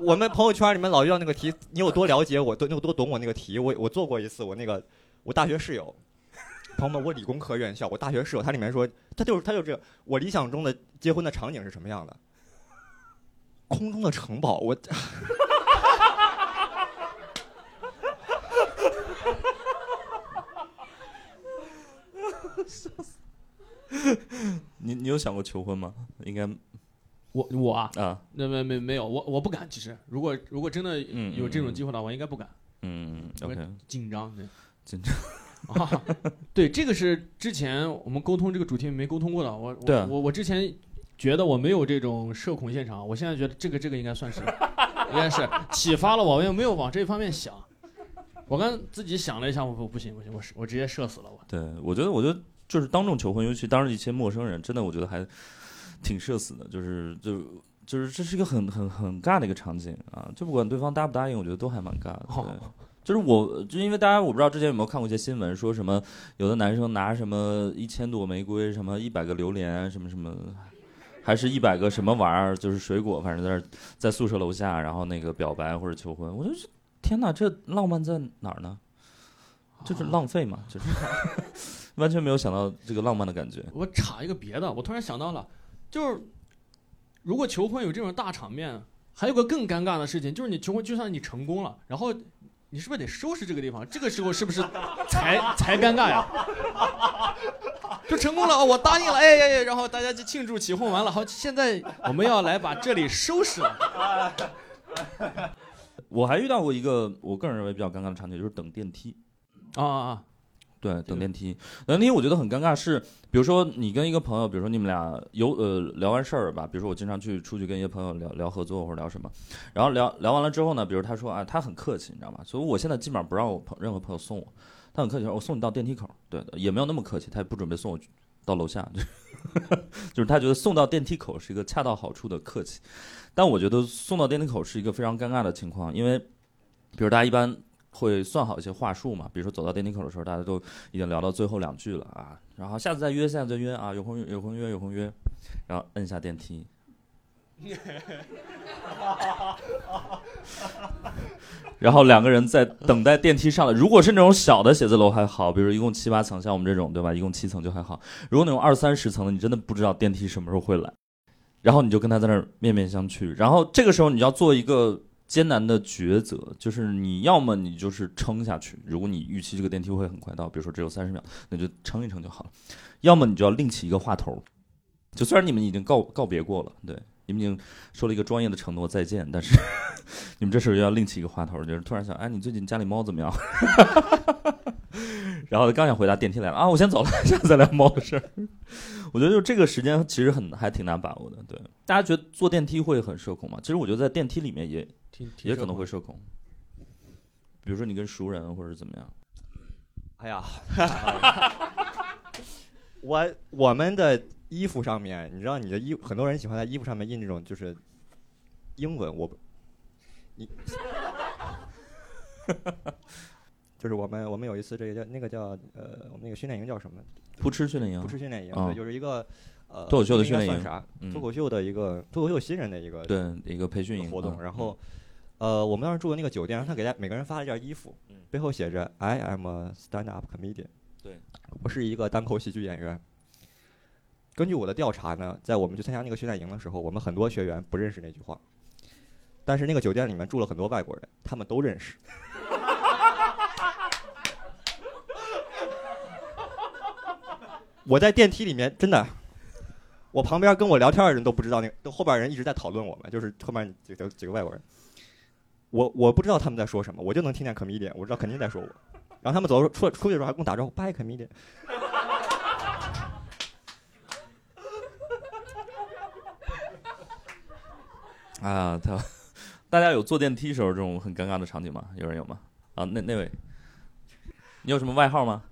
我们朋友圈里面老遇到那个题，你有多了解我，多你有多懂我那个题？我我做过一次，我那个我大学室友，朋友们，我理工科院校，我大学室友，他里面说，他就是他就这个，我理想中的结婚的场景是什么样的？空中的城堡，我你你有想过求婚吗？应该我我啊，啊，那没没没有，我我不敢。其实，如果如果真的嗯有这种嗯机会的话，我应该不敢，嗯，OK，紧张。对紧张。啊，对，这个是之前我们沟通这个主题没沟通过的。我我我我之前觉得我没有这种社恐现场，我现在觉得这个这个应该算是，应该是启发了我，我也没有往这方面想。我刚自己想了一下，我说不行不行，我是我直接社死了我。对我觉得我觉得就是当众求婚，尤其当着一些陌生人，真的我觉得还挺社死的，就是就。就是这是一个很很很尬的一个场景啊！就不管对方答不答应，我觉得都还蛮尬的。对，就是我，就因为大家我不知道之前有没有看过一些新闻，说什么有的男生拿什么一千朵玫瑰，什么一百个榴莲，什么什么，还是一百个什么玩意儿，就是水果，反正在那在宿舍楼下，然后那个表白或者求婚，我就天哪，这浪漫在哪儿呢？就是浪费嘛，就是 (laughs) 完全没有想到这个浪漫的感觉。我插一个别的，我突然想到了，就是如果求婚有这种大场面，还有个更尴尬的事情，就是你求婚就算你成功了，然后你是不是得收拾这个地方？这个时候是不是 (laughs) 才 (laughs) 才尴尬呀？就成功了，哦我答应了，哎哎哎，然后大家就庆祝起哄完了，好，现在我们要来把这里收拾了。(laughs) 我还遇到过一个我个人认为比较尴尬的场景，就是等电梯。啊啊啊！对，等电梯，等电梯我觉得很尴尬是，比如说你跟一个朋友，比如说你们俩有呃聊完事儿吧，比如说我经常去出去跟一些朋友聊聊合作或者聊什么，然后聊聊完了之后呢，比如他说啊他很客气，你知道吗？所以我现在基本上不让我朋任何朋友送我，他很客气，我送你到电梯口，对，也没有那么客气，他也不准备送我到楼下，就 (laughs) 是就是他觉得送到电梯口是一个恰到好处的客气，但我觉得送到电梯口是一个非常尴尬的情况，因为比如大家一般。会算好一些话术嘛，比如说走到电梯口的时候，大家都已经聊到最后两句了啊，然后下次再约，下次再约啊，有空有空约有空约，然后摁下电梯，然后两个人在等待电梯上来。如果是那种小的写字楼还好，比如一共七八层，像我们这种对吧，一共七层就还好。如果那种二三十层的，你真的不知道电梯什么时候会来，然后你就跟他在那儿面面相觑，然后这个时候你要做一个。艰难的抉择就是你要么你就是撑下去，如果你预期这个电梯会很快到，比如说只有三十秒，那就撑一撑就好了；要么你就要另起一个话头，就虽然你们已经告告别过了，对，你们已经说了一个专业的承诺再见，但是 (laughs) 你们这时候要另起一个话头，就是突然想，哎，你最近家里猫怎么样？(laughs) 然后刚想回答电梯来了啊，我先走了，下次再聊猫的事儿。我觉得就这个时间其实很还挺难把握的，对。大家觉得坐电梯会很社恐吗？其实我觉得在电梯里面也也可能会社恐，比如说你跟熟人或者怎么样。哎呀，(laughs) 我我们的衣服上面，你知道你的衣，很多人喜欢在衣服上面印这种就是英文，我你。(laughs) 就是我们我们有一次这个叫那个叫呃我们那个训练营叫什么？扑哧训练营。扑哧训练营，哦对，就是一个呃脱口秀的训练营啥？脱口秀的一个脱口秀新人的一个对一个培训营活动。嗯然后呃我们当时住的那个酒店，他给大家每个人发了一件衣服，背后写着 I am a stand-up comedian。对，我是一个单口喜剧演员。根据我的调查呢，在我们去参加那个训练营的时候，我们很多学员不认识那句话，但是那个酒店里面住了很多外国人，他们都认识。我在电梯里面真的，我旁边跟我聊天的人都不知道那个，都后边人一直在讨论我们，就是后面几个几个外国人。我我不知道他们在说什么，我就能听见 comedian，我知道肯定在说我。然后他们走出出去的时候还跟我打招呼，bye comedian。(laughs) 啊，他大家有坐电梯时候这种很尴尬的场景吗？有人有吗？啊，那那位，你有什么外号吗？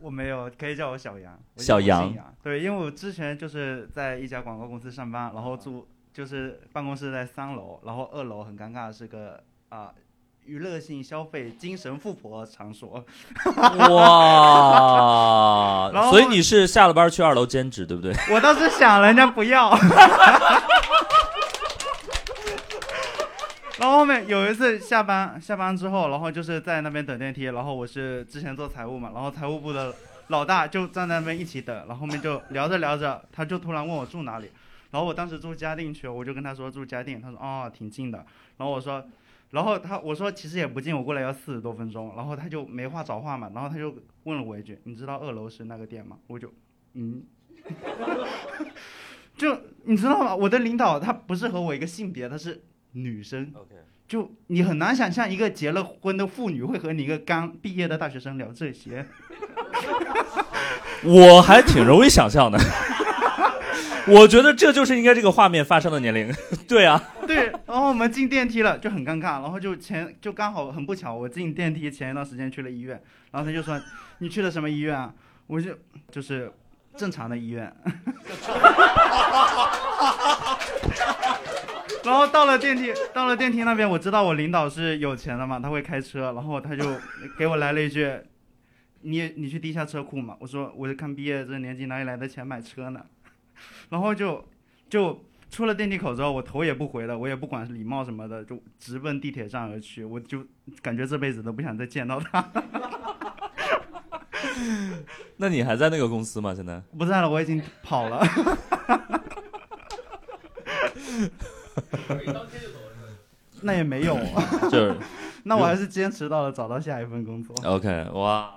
我没有，可以叫我小杨。小杨，对，因为我之前就是在一家广告公司上班，然后住就是办公室在三楼，然后二楼很尴尬是个啊、娱乐性消费、精神富婆场所。哇！所以你是下了班去二楼兼职，对不对？(laughs) 我倒是想人家不要。然后后面有一次下班下班之后，然后就是在那边等电梯，然后我是之前做财务嘛，然后财务部的老大就站在那边一起等，然后后面就聊着聊着，他就突然问我住哪里，然后我当时住嘉定区，我就跟他说住嘉定，他说哦挺近的，然后我说，然后他我说其实也不近，我过来要四十多分钟，然后他就没话找话嘛，然后他就问了我一句，你知道二楼是那个店吗？我就嗯。(laughs) 就你知道吗？我的领导他不是和我一个性别，他是女生。OK，就你很难想象一个结了婚的妇女会和你一个刚毕业的大学生聊这些。(laughs) 我还挺容易想象的。(laughs) 我觉得这就是应该这个画面发生的年龄。(laughs) 对啊，对，然后我们进电梯了，就很尴尬。然后就前就刚好很不巧，我进电梯前一段时间去了医院，然后他就说：“你去的什么医院啊？”我就就是正常的医院。然后到了电梯，到了电梯那边，我知道我领导是有钱的嘛，他会开车，然后他就给我来了一句：“你你去地下车库嘛？”我说：“我看毕业这年纪哪里来的钱买车呢？”然后就就出了电梯口之后，我头也不回的，我也不管礼貌什么的，就直奔地铁站而去。我就感觉这辈子都不想再见到他。(laughs) 那你还在那个公司吗？现在？不在了，我已经跑了。(laughs) 那也没有，(laughs) 就是那我还是坚持到了找到下一份工作。OK，哇！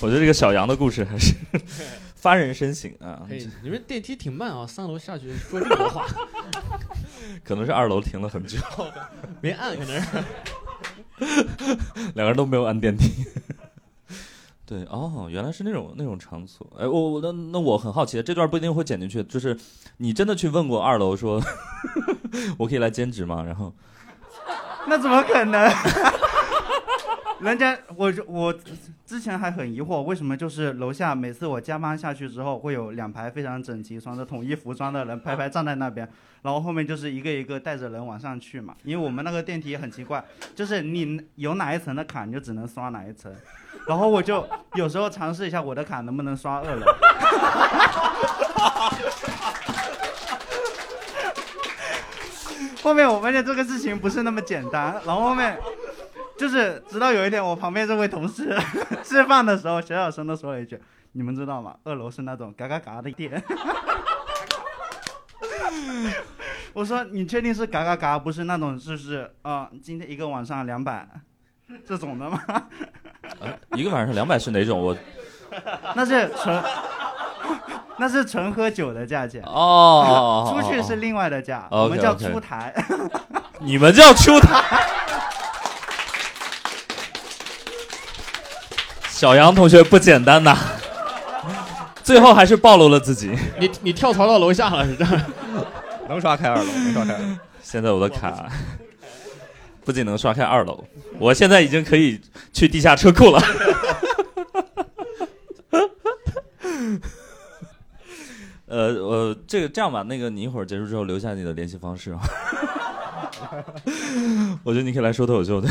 我觉得这个小杨的故事还是发人深省啊可，以，你们电梯挺慢啊，三楼下去说这么多话，(laughs) 可能是二楼停了很久，(laughs) 没按可能是。(laughs) 两个人都没有按电梯。对，哦，原来是那种那种场所。哎，我我那那我很好奇，这段不一定会剪进去，就是你真的去问过二楼说，我可以来兼职吗？然后那怎么可能？人家我我之前还很疑惑，为什么就是楼下每次我加班下去之后，会有两排非常整齐、穿着统一服装的人排排站在那边，然后后面就是一个一个带着人往上去嘛。因为我们那个电梯很奇怪，就是你有哪一层的卡，你就只能刷哪一层。然后我就有时候尝试一下我的卡能不能刷二楼。(laughs) 后面我发现这个事情不是那么简单，然后后面就是直到有一天我旁边这位同事 (laughs) 吃饭的时候，小小声的说了一句：“你们知道吗？二楼是那种嘎嘎嘎的店。(laughs) ”我说：“你确定是嘎嘎嘎，不是那种就是啊、今天一个晚上两百这种的吗？一个晚上两百是哪种？我 (laughs) 那是纯那是纯喝酒的价钱。”哦，出去是另外的价我们叫出台。你们叫出台。小杨同学不简单呐，(laughs) 最后还是暴露了自己。你你跳槽到楼下了是这样？能刷开二楼，能刷开二楼。现在我的卡不仅能刷开二楼，我现在已经可以去地下车库了。(laughs) 呃呃，这个这样吧，那个你一会儿结束之后留下你的联系方式啊。(laughs) 我觉得你可以来说脱口秀的，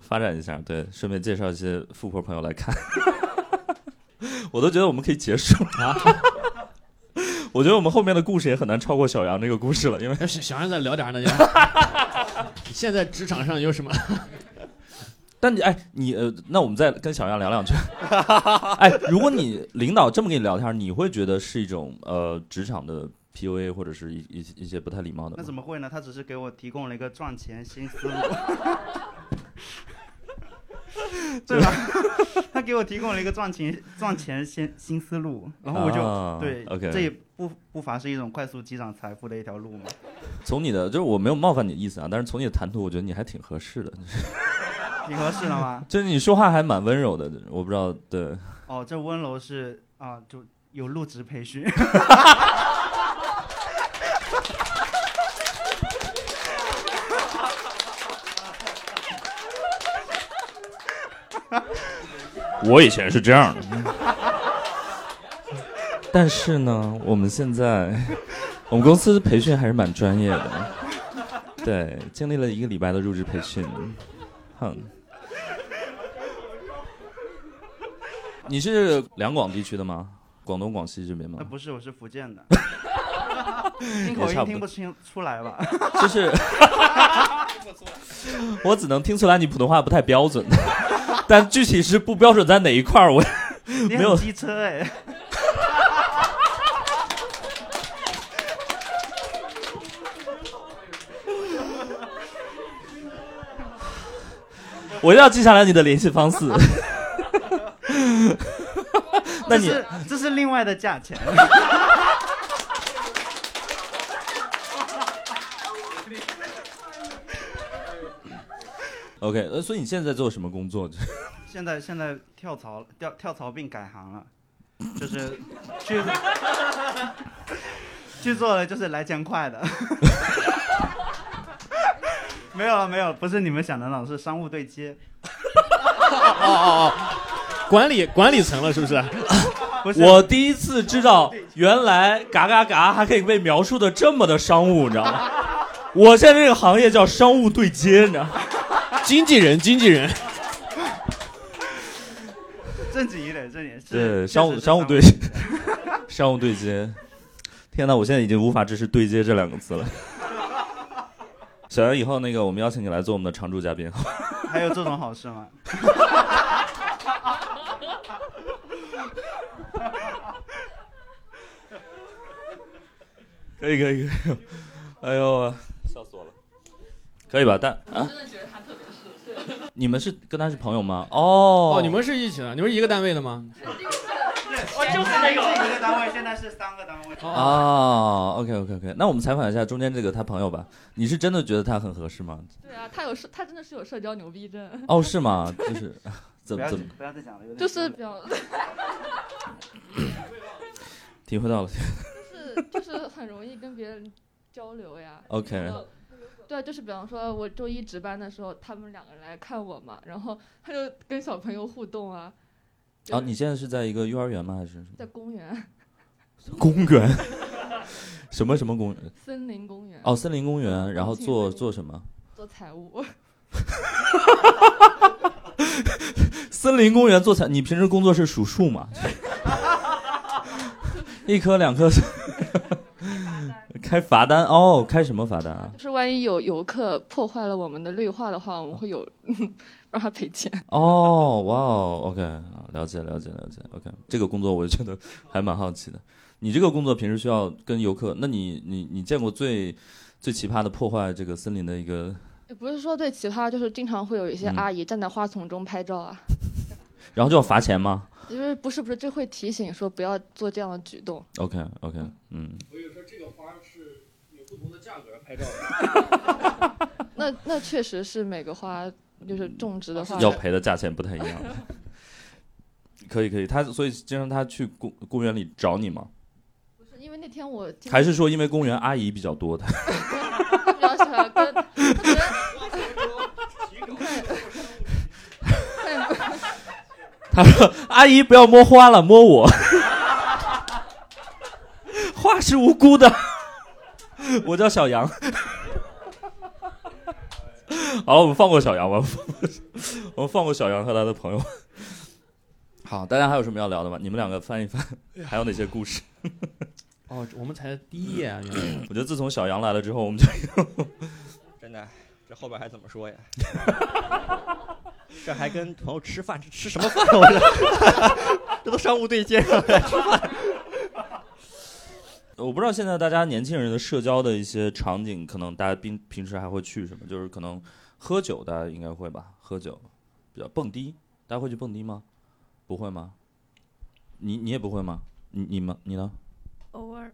发展一下，对，顺便介绍一些富婆朋友来看。(laughs) 我都觉得我们可以结束了啊。(laughs) 我觉得我们后面的故事也很难超过小杨这个故事了，因为小杨再聊点儿呢，就现在职场上有什么？但你哎，你呃，那我们再跟小杨聊两句。哎，如果你领导这么跟你聊天，你会觉得是一种呃职场的 PUA 或者是一一一些不太礼貌的？那怎么会呢？他只是给我提供了一个赚钱新思路，(laughs) 对吧？(laughs) 他给我提供了一个赚钱赚钱新新思路，然后我就、啊对 OK 这也不不乏是一种快速积攒财富的一条路嘛。从你的就是我没有冒犯你的意思啊，但是从你的谈吐，我觉得你还挺合适的，(laughs) 挺合适的吗？就是你说话还蛮温柔的。我不知道，对，哦，这温柔是啊，就有入职培训。我以前是这样的，但是呢，我们现在我们公司培训还是蛮专业的，对，经历了一个礼拜的入职培训，哼。你是两广地区的吗？广东、广西这边吗那？不是，我是福建的。听口音听不清出来吧？就是，(laughs) 我只能听出来你普通话不太标准，但具体是不标准在哪一块儿，我 (laughs) 没有机车哎。我要记下来你的联系方式。(laughs) 那你这是这是另外的价钱。OK，呃，所以你现在在做什么工作？(laughs) 现在现在跳槽跳跳槽并改行了，就是去去做的就是来钱快的。(laughs) 没有了，没有，不是你们想的那种，是商务对接。哦哦哦，管理管理层了是不是？(laughs) 不是我第一次知道，原来嘎嘎嘎还可以被描述的这么的商务，你知道吗？我现在这个行业叫商务对接，你知道吗？经纪人，经纪人，(laughs) 正经一点，正经。是对，商务商务对接。(laughs) 商务对接。天哪，我现在已经无法支持“对接”这两个字了。(laughs) 小杨，以后那个我们邀请你来做我们的常驻嘉宾。还有这种好事吗？可以可以可以，哎呦，笑死我了。可以吧？但啊，真的觉得他。(laughs) 你们是跟他是朋友吗？哦哦，你们是一起的，你们是一个单位的吗？我就是那个一个单位，现在是三个单位。啊，OK OK OK，那我们采访一下中间这个他朋友吧。你是真的觉得他很合适吗？对啊，他有社，他真的是有社交牛逼症。哦，是吗？就是 (laughs) 怎么怎么不要再讲了，有点就是比较，体会到了就是就是很容易跟别人交流呀。？OK，对，就是比方说，我周一值班的时候，他们两个人来看我嘛，然后他就跟小朋友互动啊。啊，你现在是在一个幼儿园吗？还是什么在公园，(laughs) 公园？(laughs) 什么什么公园？森林公园。哦，森林公园。然后做做什么？做财务。(laughs) 森林公园做财，你平时工作是数树吗？一颗两颗，(laughs) 开罚单哦，开什么罚单啊？(laughs) 就是万一有游客破坏了我们的绿化的话，我们会有 (laughs) 让他赔钱。哦，哇哦，OK，了解了解了解，OK，这个工作我觉得还蛮好奇的。你这个工作平时需要跟游客，那你你你见过最最奇葩的破坏这个森林的一个，也不是说最奇葩，就是经常会有一些嗯阿姨站在花丛中拍照啊，然后就要罚钱吗就是不是不是就会提醒说不要做这样的举动。？OK OK，嗯，我有说这个花是有不同的价格拍照的 (laughs) 那那确实是每个花就是种植的话，要赔的价钱不太一样。(laughs) 可以可以，他所以经常他去公公园里找你吗？不是因为那天我还是说因为公园阿姨比较多的？(laughs) 他比较喜欢跟他觉得他说：“阿姨不要摸花了，摸我。(laughs) 花是无辜的。我叫小杨。好了，我们放过小杨吧，我们放过我们放过小杨和他的朋友。好，大家还有什么要聊的吗？你们两个翻一翻，还有哪些故事？(laughs) 哦，我们才第一页啊，原来我觉得自从小杨来了之后，我们就 (laughs) 真的，这后边还怎么说呀？这还跟朋友吃饭，这吃什么饭？我这 (laughs) 这都商务对接上了，吃饭。我不知道现在大家年轻人的社交的一些场景，可能大家平平时还会去什么？就是可能喝酒，大家应该会吧？喝酒，比较蹦迪，大家会去蹦迪吗？不会吗？你你也不会吗？你你们你呢？偶尔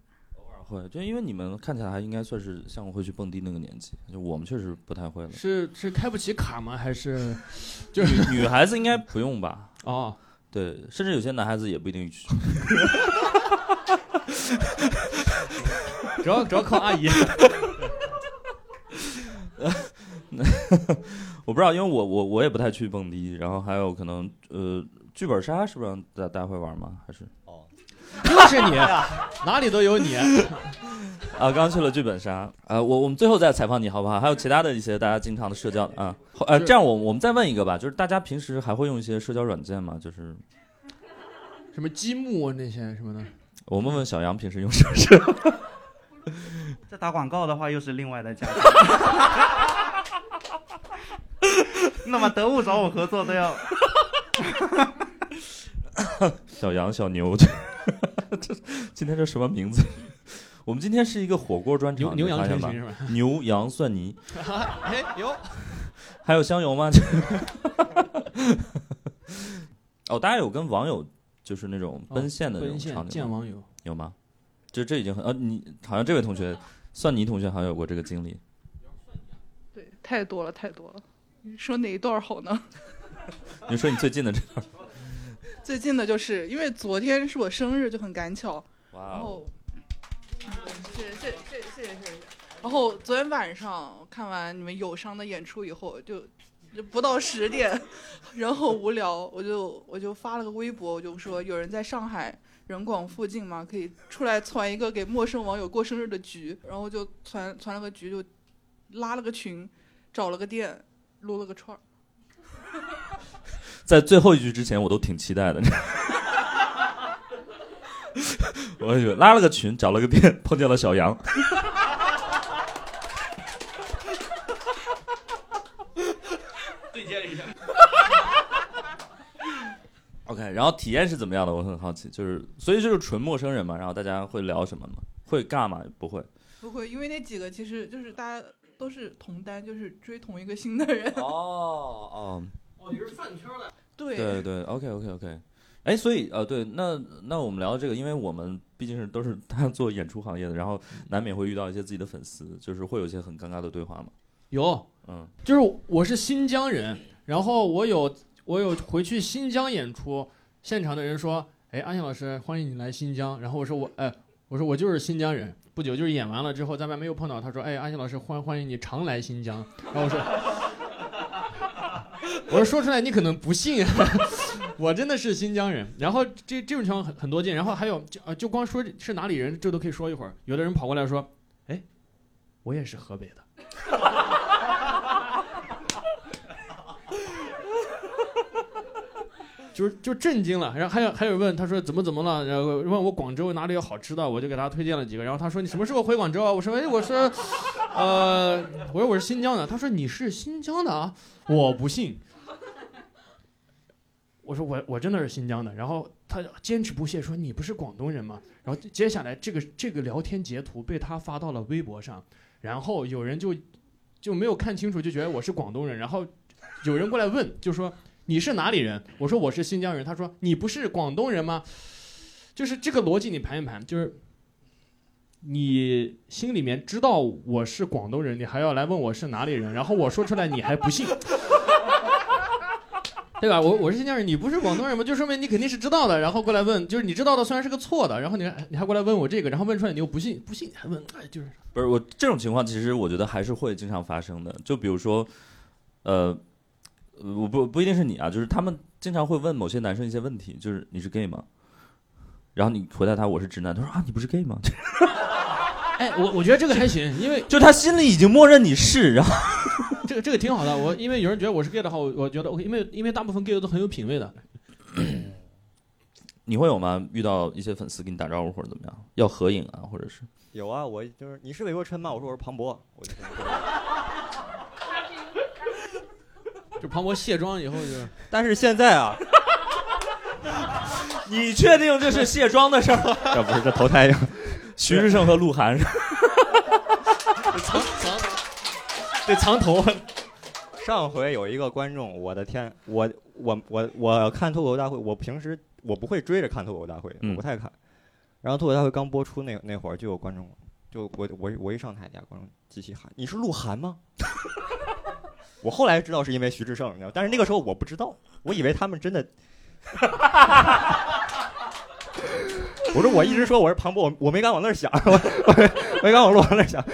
会，就因为你们看起来还应该算是像会去蹦迪那个年纪，就我们确实不太会了。是是开不起卡吗？还是 (laughs) 就是女孩子应该不用吧？哦，(laughs) 对，甚至有些男孩子也不一定去。(laughs) 主要主要靠阿姨。我不知道，因为我我我也不太去蹦迪，然后还有可能呃，剧本杀是不是让大大家会玩吗？还是 (laughs) 就是你，(laughs) 哪里都有你。(laughs) 啊，刚去了剧本杀，呃，我我们最后再采访你好不好？还有其他的一些大家经常的社交啊，呃，这样我我们再问一个吧，就是大家平时还会用一些社交软件吗？就是什么积木那些什么的。我问问小杨平时用什么社？这打广告的话又是另外的价格。那么得物找我合作都要，(laughs) 小羊、小牛，这这今天这什么名字？我们今天是一个火锅专场，牛牛羊你发现吧成群是吧？(laughs) 牛羊蒜泥，哎有，还有香油吗？(laughs) 哦，大家有跟网友就是那种奔现的那种场景吗？见网友，有吗？就这已经很呃，你好像这位同学，蒜泥同学好像有过这个经历。对，太多了，太多了。你说哪一段好呢？你说你最近的这段，最近的就是因为昨天是我生日，就很赶巧，哇然后，谢谢谢谢谢谢谢谢。然后昨天晚上看完你们友商的演出以后，就就不到十点，(laughs) 人很无聊，我就我就发了个微博，我就说有人在上海人广附近嘛？可以出来传一个给陌生网友过生日的局，然后就传传了个局，就拉了个群，找了个店，撸了个串儿。在最后一句之前，我都挺期待的。(laughs) 我以为拉了个群，找了个店，碰见了小杨。对接一下。OK，然后体验是怎么样的？我很好奇，就是所以就是纯陌生人嘛，然后大家会聊什么吗？会尬吗？不会。不会，因为那几个其实就是大家都是同单，就是追同一个星的人。哦哦，哦，你是饭圈的。对对对，OK OK OK。哎，所以呃，对，那那我们聊这个，因为我们毕竟是都是 (laughs) 大家做演出行业的，然后难免会遇到一些自己的粉丝，就是会有一些很尴尬的对话嘛。有，嗯，就是我是新疆人，然后我有我有回去新疆演出，现场的人说，哎，阿信老师，欢迎你来新疆。然后我说我，哎，我说我就是新疆人。不久就是演完了之后，在外面又碰到他说，哎，阿信老师，欢欢迎你常来新疆。然后我说，我说说出来你可能不信，(laughs) 我真的是新疆人。然后这这种情况很很多见，然后还有就呃就光说是哪里人，这都可以说一会儿。有的人跑过来说，哎，我也是河北的。就是就震惊了，然后还有还有问他说怎么怎么了，然后问我广州哪里有好吃的，我就给他推荐了几个，然后他说你什么时候回广州啊？我说哎我说，呃我说我是新疆的，他说你是新疆的啊？我不信，我说我我真的是新疆的，然后他坚持不懈说你不是广东人吗？然后接下来这个这个聊天截图被他发到了微博上，然后有人就就没有看清楚就觉得我是广东人，然后有人过来问就说。你是哪里人？我说我是新疆人。他说你不是广东人吗？就是这个逻辑，你盘一盘，就是你心里面知道我是广东人，你还要来问我是哪里人，然后我说出来你还不信，对吧？我我是新疆人，你不是广东人吗？就说明你肯定是知道的，然后过来问，就是你知道的虽然是个错的，然后你还你还过来问我这个，然后问出来你又不信，不信你还问，哎，就是不是我这种情况，其实我觉得还是会经常发生的。就比如说，呃。呃，我不不一定是你啊，就是他们经常会问某些男生一些问题，就是你是 gay 吗？然后你回答他我是直男，他说啊你不是 gay 吗？(laughs) 哎，我我觉得这个还行，因为就他心里已经默认你是，然后这个这个挺好的。我因为有人觉得我是 gay 的话，我我觉得 OK，因为因为大部分 gay 都很有品位的。你会有吗？遇到一些粉丝给你打招呼或者怎么样，要合影啊，或者是？有啊，我就是你是韦若琛吗？我说我是庞博，我就就庞博卸妆以后就，但是现在啊，你确定这是卸妆的事儿吗？这不是这投太阳，徐志胜和鹿晗是，(laughs) 得藏头。上回有一个观众，我的天，我我我我看脱口秀大会，我平时我不会追着看脱口秀大会，嗯我不太看。然后脱口秀大会刚播出那那会儿，就有观众，就我我我一上台，底下观众机器喊：“你是鹿晗吗？” (laughs) 我后来知道是因为徐志胜，你知道，但是那个时候我不知道，我以为他们真的。(laughs) 我说我一直说我是庞博，我我没敢往那儿想，我没敢往鹿晗那儿想。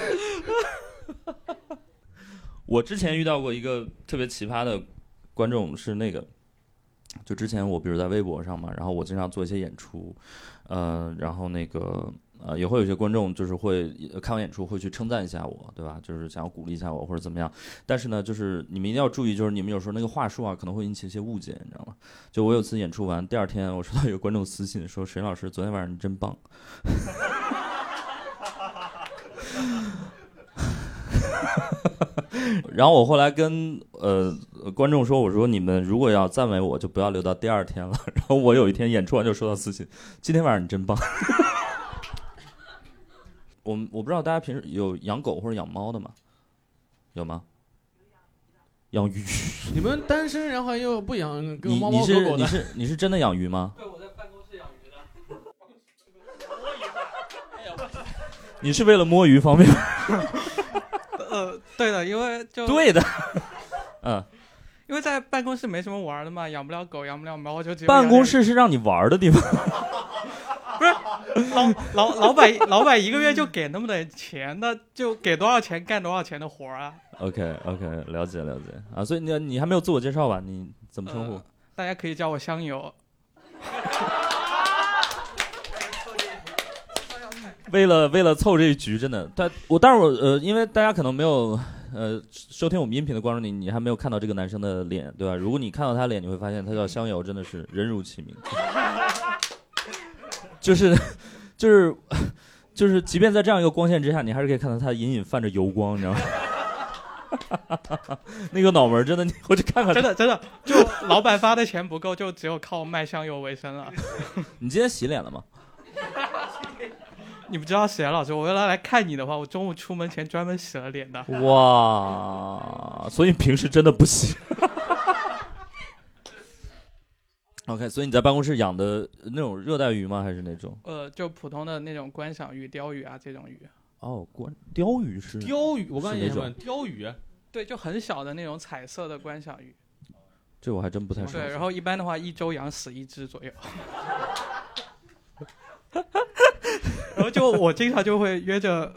我之前遇到过一个特别奇葩的观众，是那个，就之前我比如在微博上嘛，然后我经常做一些演出，呃，然后那个呃也会有些观众就是会看完演出会去称赞一下我，对吧？就是想要鼓励一下我或者怎么样。但是呢，就是你们一定要注意，就是你们有时候那个话术啊可能会引起一些误解，你知道吗？就我有次演出完，第二天我收到一个观众私信说：“沈老师，昨天晚上你真棒。”哈哈哈哈哈 (laughs) 然后我后来跟呃观众说我说你们如果要赞美我就不要留到第二天了。(laughs) 然后我有一天演出完就收到私信今天晚上你真棒。(laughs) 我我不知道大家平时有养狗或者养猫的吗？有吗？养鱼。你们单身然后又不养你你是你是你是真的养鱼吗？对我在办公室养鱼的。你是为了摸鱼方便呃，对的，因为就对的，(laughs) 嗯，因为在办公室没什么玩的嘛，养不了狗，养不了猫，就只有办公室是让你玩的地方。(laughs) 不是老老老板老板一个月就给那么点钱，那就给多少钱干多少钱的活儿啊？OK OK，了解了解啊，所以你你还没有自我介绍吧？你怎么称呼？呃大家可以叫我香油。为了为了凑这一局，真的，但我但是我呃，因为大家可能没有呃收听我们音频的观众，你你还没有看到这个男生的脸，对吧？如果你看到他脸，你会发现他叫香油，真的是人如其名，就是就是就是，即便在这样一个光线之下，你还是可以看到他隐隐泛着油光，你知道吗？(laughs) 那个脑门真的，你回去看看。真的真的，就老板发的钱不够，就只有靠卖香油为生了。(laughs) 你今天洗脸了吗？(laughs) 你不知道史岩老师，我为了来看你的话，我中午出门前专门洗了脸的。哇，所以平时真的不洗。(laughs) OK，所以你在办公室养的那种热带鱼吗？还是那种？呃，就普通的那种观赏鱼、鲷鱼啊这种鱼。哦，观鲷鱼是鲷鱼，我刚才也想问鲷鱼，对，就很小的那种彩色的观赏鱼。这我还真不太熟悉。对，然后一般的话，一周养死一只左右。(laughs) (laughs) 然后就我经常就会约着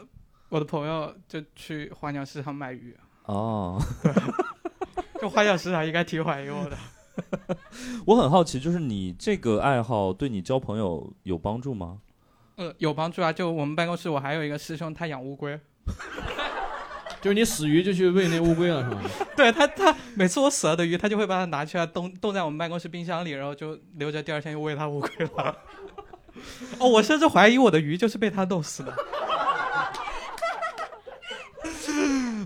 我的朋友就去花鸟市场买鱼，哦，(laughs) 就花鸟市场应该挺欢迎我的。(laughs) 我很好奇，就是你这个爱好对你交朋友有帮助吗？呃，有帮助啊！就我们办公室，我还有一个师兄，他养乌龟。就是你死鱼就去喂那乌龟了是吗？对他，他每次我死了的鱼，他就会把它拿出来冻冻在我们办公室冰箱里，然后就留着第二天又喂它乌龟了。(laughs) 哦，我甚至怀疑我的鱼就是被他弄死的。(laughs)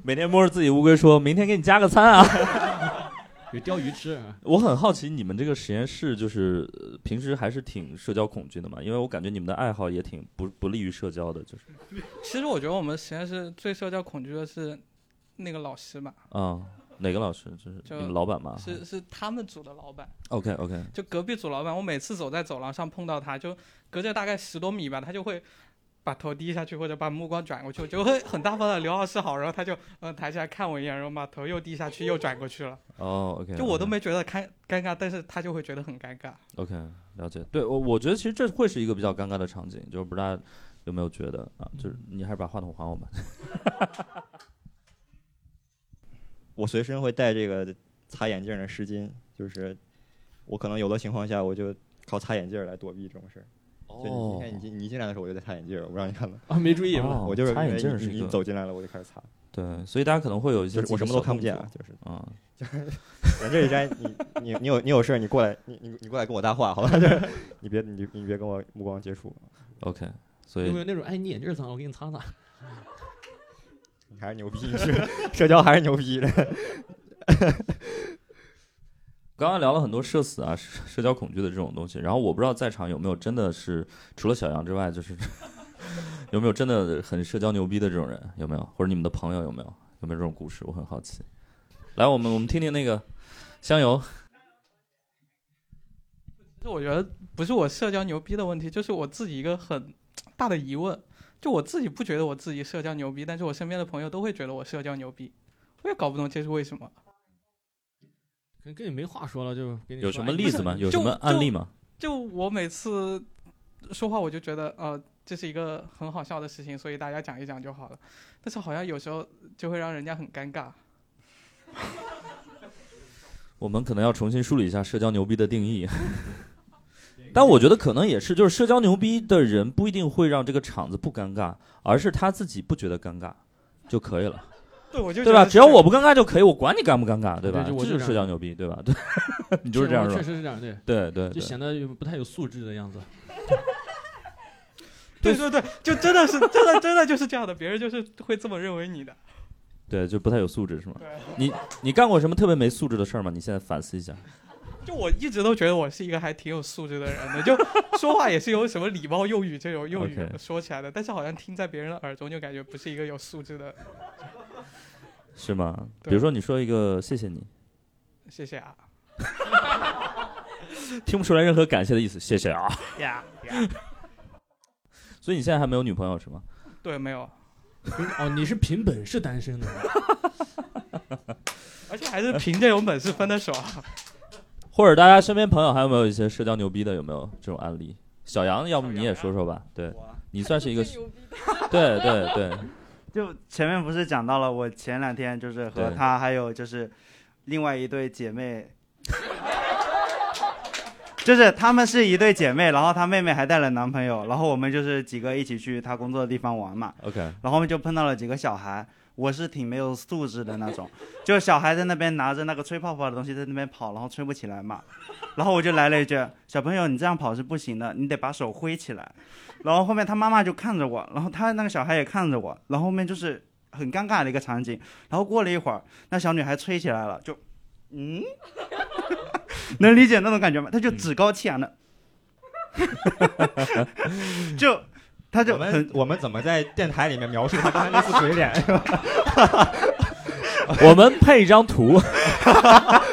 每天摸着自己乌龟说：“明天给你加个餐啊。(laughs) ”有钓鱼吃。啊我很好奇，你们这个实验室就是呃平时还是挺社交恐惧的嘛？因为我感觉你们的爱好也挺不不利于社交的，就是其实我觉得我们实验室最社交恐惧的是那个老师吧，啊、哪个老师？就是你们老板吗？是是他们组的老板，OK OK，就隔壁组老板。我每次走在走廊上碰到他，就隔着大概十多米吧，他就会把头低下去，或者把目光转过去，我就会很大方的刘老师好，然后他就嗯、呃抬起来看我一眼，然后把头又低下去，又转过去了。哦，OK，就我都没觉得尴尴尬，但是他就会觉得很尴尬。OK，了解。对我，我觉得其实这会是一个比较尴尬的场景，就是不知道有没有觉得啊？就是你还是把话筒还我们。(laughs) 我随身会带这个擦眼镜的湿巾，就是我可能有的情况下我就靠擦眼镜来躲避这种事儿。所以你今天你进你进来的时候我就在擦眼镜，我不让你看到。啊，没注意哦我就是擦眼镜是你走进来了，我就开始擦。对，所以大家可能会有一些就是我什么都看不见啊，就是啊，(laughs) 就是眼镜一摘，你你你有你有事儿你过来，你你你过来跟我搭话，好吧？(laughs) 就是你别你你别跟我目光接触，OK，所以有没有那种哎你眼镜脏了，我给你擦擦？你还是牛逼，你是 (laughs) 社交还是牛逼的。(laughs) 刚刚聊了很多社死啊、社社交恐惧的这种东西，然后我不知道在场有没有真的是除了小杨之外，就是 (laughs) 有没有真的很社交牛逼的这种人，有没有？或者你们的朋友有没有？有没有这种故事？我很好奇。来，我们我们听听那个香油。其实我觉得不是我社交牛逼的问题，就是我自己一个很大的疑问。就我自己不觉得我自己社交牛逼，但是我身边的朋友都会觉得我社交牛逼，我也搞不懂这是为什么。跟跟你没话说了，就给你有什么例子吗？有什么案例吗？就我每次说话，我就觉得呃，这是一个很好笑的事情，所以大家讲一讲就好了。但是好像有时候就会让人家很尴尬。我们可能要重新梳理一下社交牛逼的定义。但我觉得可能也是，就是社交牛逼的人不一定会让这个场子不尴尬，而是他自己不觉得尴尬就可以了，(laughs) 对，我就对吧？只要我不尴尬就可以，我管你尴不尴尬，对吧？对就我这就是社交牛逼，对吧？对，你就是这样？确实是这样，对，对对对，就显得不太有素质的样子。(laughs) 对对对，就真的是真的真的就是这样的，别人就是会这么认为你的。对，就不太有素质是吗？对，你你干过什么特别没素质的事儿吗？你现在反思一下。就我一直都觉得我是一个还挺有素质的人的，就 (laughs) 说话也是有什么礼貌用语这种用语说起来的，但是好像听在别人的耳中就感觉不是一个有素质的。(laughs) 是吗？比如说你说一个谢谢你，谢谢啊 (laughs) 听不出来任何感谢的意思，谢谢啊。呀呀！所以你现在还没有女朋友是吗？对，没有，哦，你是凭本事单身的，而且还是凭这种本事分的手。或者大家身边朋友还有没有一些社交牛逼的？有没有这种案例？小杨，要不你也说说吧？对你算是一个，(laughs) (laughs) 对对对，(laughs) 就前面不是讲到了，我前两天就是和对她还有就是另外一对姐妹，就是她们是一对姐妹，然后她妹妹还带了男朋友，然后我们就是几个一起去她工作的地方玩嘛，OK，然后我们就碰到了几个小孩。我是挺没有素质的那种，(laughs) 就小孩在那边拿着那个吹泡泡的东西在那边跑，然后吹不起来嘛，然后我就来了一句：“小朋友，你这样跑是不行的，你得把手挥起来。”然后后面他妈妈就看着我，然后他那个小孩也看着我，然后后面就是很尴尬的一个场景。然后过了一会儿，那小女孩吹起来了，就，嗯，(laughs) 能理解那种感觉吗？她就趾高气扬的，(laughs) 就，她就我们我们怎么在电台里面描述他刚才那副嘴脸？(laughs) 我们配一张图，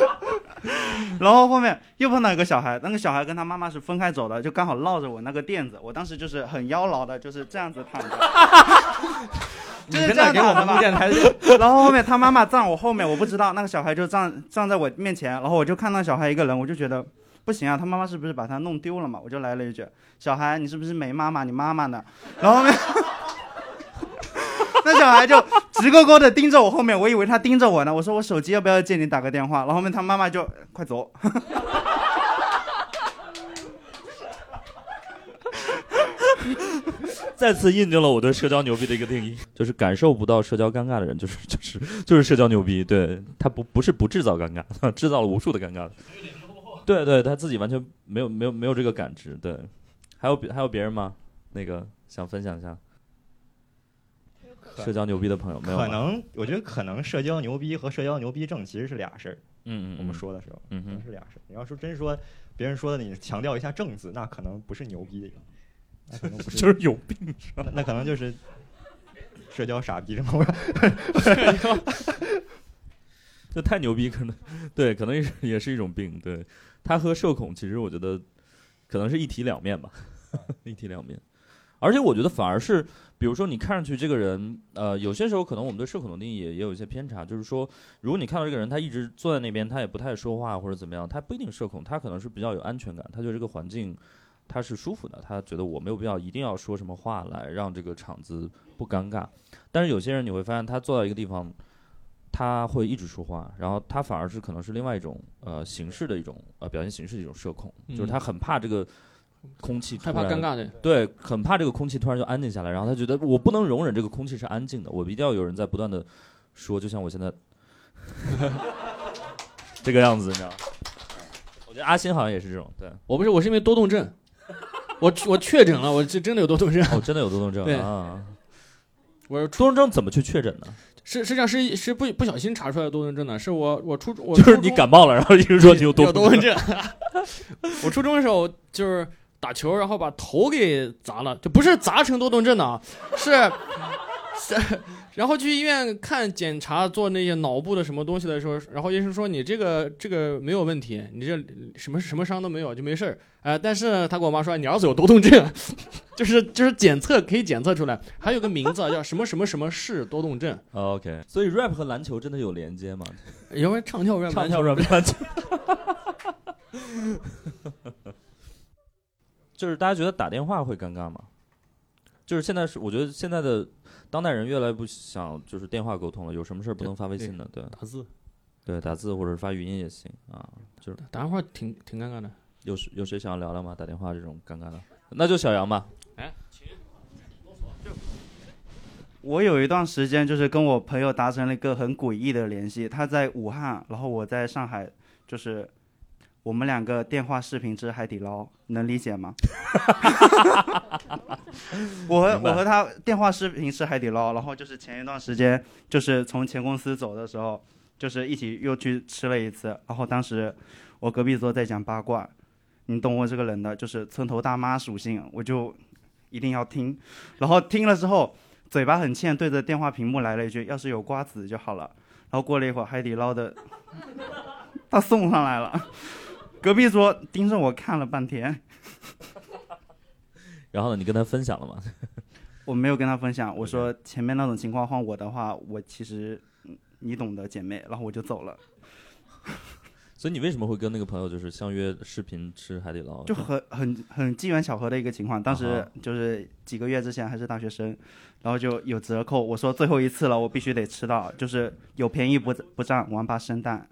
(laughs) 然后后面又碰到一个小孩，那个小孩跟他妈妈是分开走的，就刚好绕着我那个垫子，我当时就是很妖娆的，就是这样子躺着，(laughs) 就是这样给我。们录电台，然后后面他妈妈站我后面，我不知道那个小孩就站站在我面前，然后我就看到小孩一个人，我就觉得不行啊，他妈妈是不是把他弄丢了嘛？我就来了一句：“小孩，你是不是没妈妈？你妈妈呢？”然后后面 (laughs) 那小孩就直勾勾的盯着我后面，我以为他盯着我呢。我说我手机要不要借你打个电话？然后后面他妈妈就快走。(laughs) 再次印证了我对社交牛逼的一个定义，就是感受不到社交尴尬的人，就是就是就是社交牛逼。对他不不是不制造尴尬，(laughs) 制造了无数的尴尬。对对，他自己完全没有没有没有这个感知。对，还有别还有别人吗？那个想分享一下社交牛逼的朋友没有？可能我觉得可能社交牛逼和社交牛逼症其实是俩事儿。嗯嗯，我们说的时候，嗯可能哼，是俩事儿。你要说真说别人说的，你强调一下正字，那可能不是牛逼，那可能不是，(laughs) 就是有病。那那可能就是社交傻逼症。这太牛逼，可能对，可能也是也是一种病。对，他和社恐其实我觉得可能是一体两面吧，(laughs) 一体两面。而且我觉得反而是，比如说你看上去这个人，呃，有些时候可能我们对社恐的定义也也有一些偏差，就是说，如果你看到这个人他一直坐在那边，他也不太说话或者怎么样，他不一定社恐，他可能是比较有安全感，他觉得这个环境他是舒服的，他觉得我没有必要一定要说什么话来让这个场子不尴尬。但是有些人你会发现，他坐到一个地方，他会一直说话，然后他反而是可能是另外一种呃形式的一种呃表现形式的一种社恐，就是他很怕这个空气害怕尴尬的。对，很怕这个空气突然就安静下来，然后他觉得我不能容忍这个空气是安静的，我一定要有人在不断的说，就像我现在 (laughs) 这个样子，你知道吗？我觉得阿星好像也是这种，对，我不是，我是因为多动症，我我确诊了，我是真的有多动症。哦，真的有多动症对啊。我是多动症怎么去确诊呢？是实际上是是不不小心查出来的多动症的，是我我初我就是你感冒了，然后医生说你有多动症。我初中的时候就是打球，然后把头给砸了，就不是砸成多动症的啊，是是，(laughs) 然后去医院看检查做那些脑部的什么东西的时候，然后医生说你这个这个没有问题，你这什么什么伤都没有，就没事儿。哎、但是他跟我妈说你儿子有多动症，(laughs) 就是就是检测可以检测出来，还有个名字啊叫什么什么什么氏多动症，哦 OK，所以 rap 和篮球真的有连接吗？因为唱跳 rap 唱跳 rap 篮球。(laughs) 就是大家觉得打电话会尴尬吗？就是现在是，我觉得现在的当代人越来越不想就是电话沟通了，有什么事儿不能发微信的，对打字对，打字或者发语音也行啊。就是打电话挺挺尴尬的。有有谁想要聊聊吗？打电话这种尴尬的，那就小杨吧。我有一段时间就是跟我朋友达成了一个很诡异的联系，他在武汉，然后我在上海，就是我们两个电话视频吃海底捞，能理解吗？(laughs) 我和我和他电话视频吃海底捞，然后就是前一段时间，就是从前公司走的时候，就是一起又去吃了一次，然后当时我隔壁桌在讲八卦，你懂我这个人的，就是村头大妈属性，我就一定要听，然后听了之后。嘴巴很欠，对着电话屏幕来了一句：“要是有瓜子就好了。”然后过了一会儿，海底捞的 (laughs) 他送上来了，隔壁桌盯着我看了半天。(laughs) 然后呢，你跟他分享了吗？(laughs) 我没有跟他分享，我说前面那种情况换我的话，我其实嗯你懂的，姐妹，然后我就走了，(laughs) 所以你为什么会跟那个朋友就是相约视频吃海底捞？就很很很机缘巧合的一个情况。当啊时就是几个月之前还是大学生，然后就有折扣，我说最后一次了，我必须得吃到，就是有便宜不不占，王八生蛋。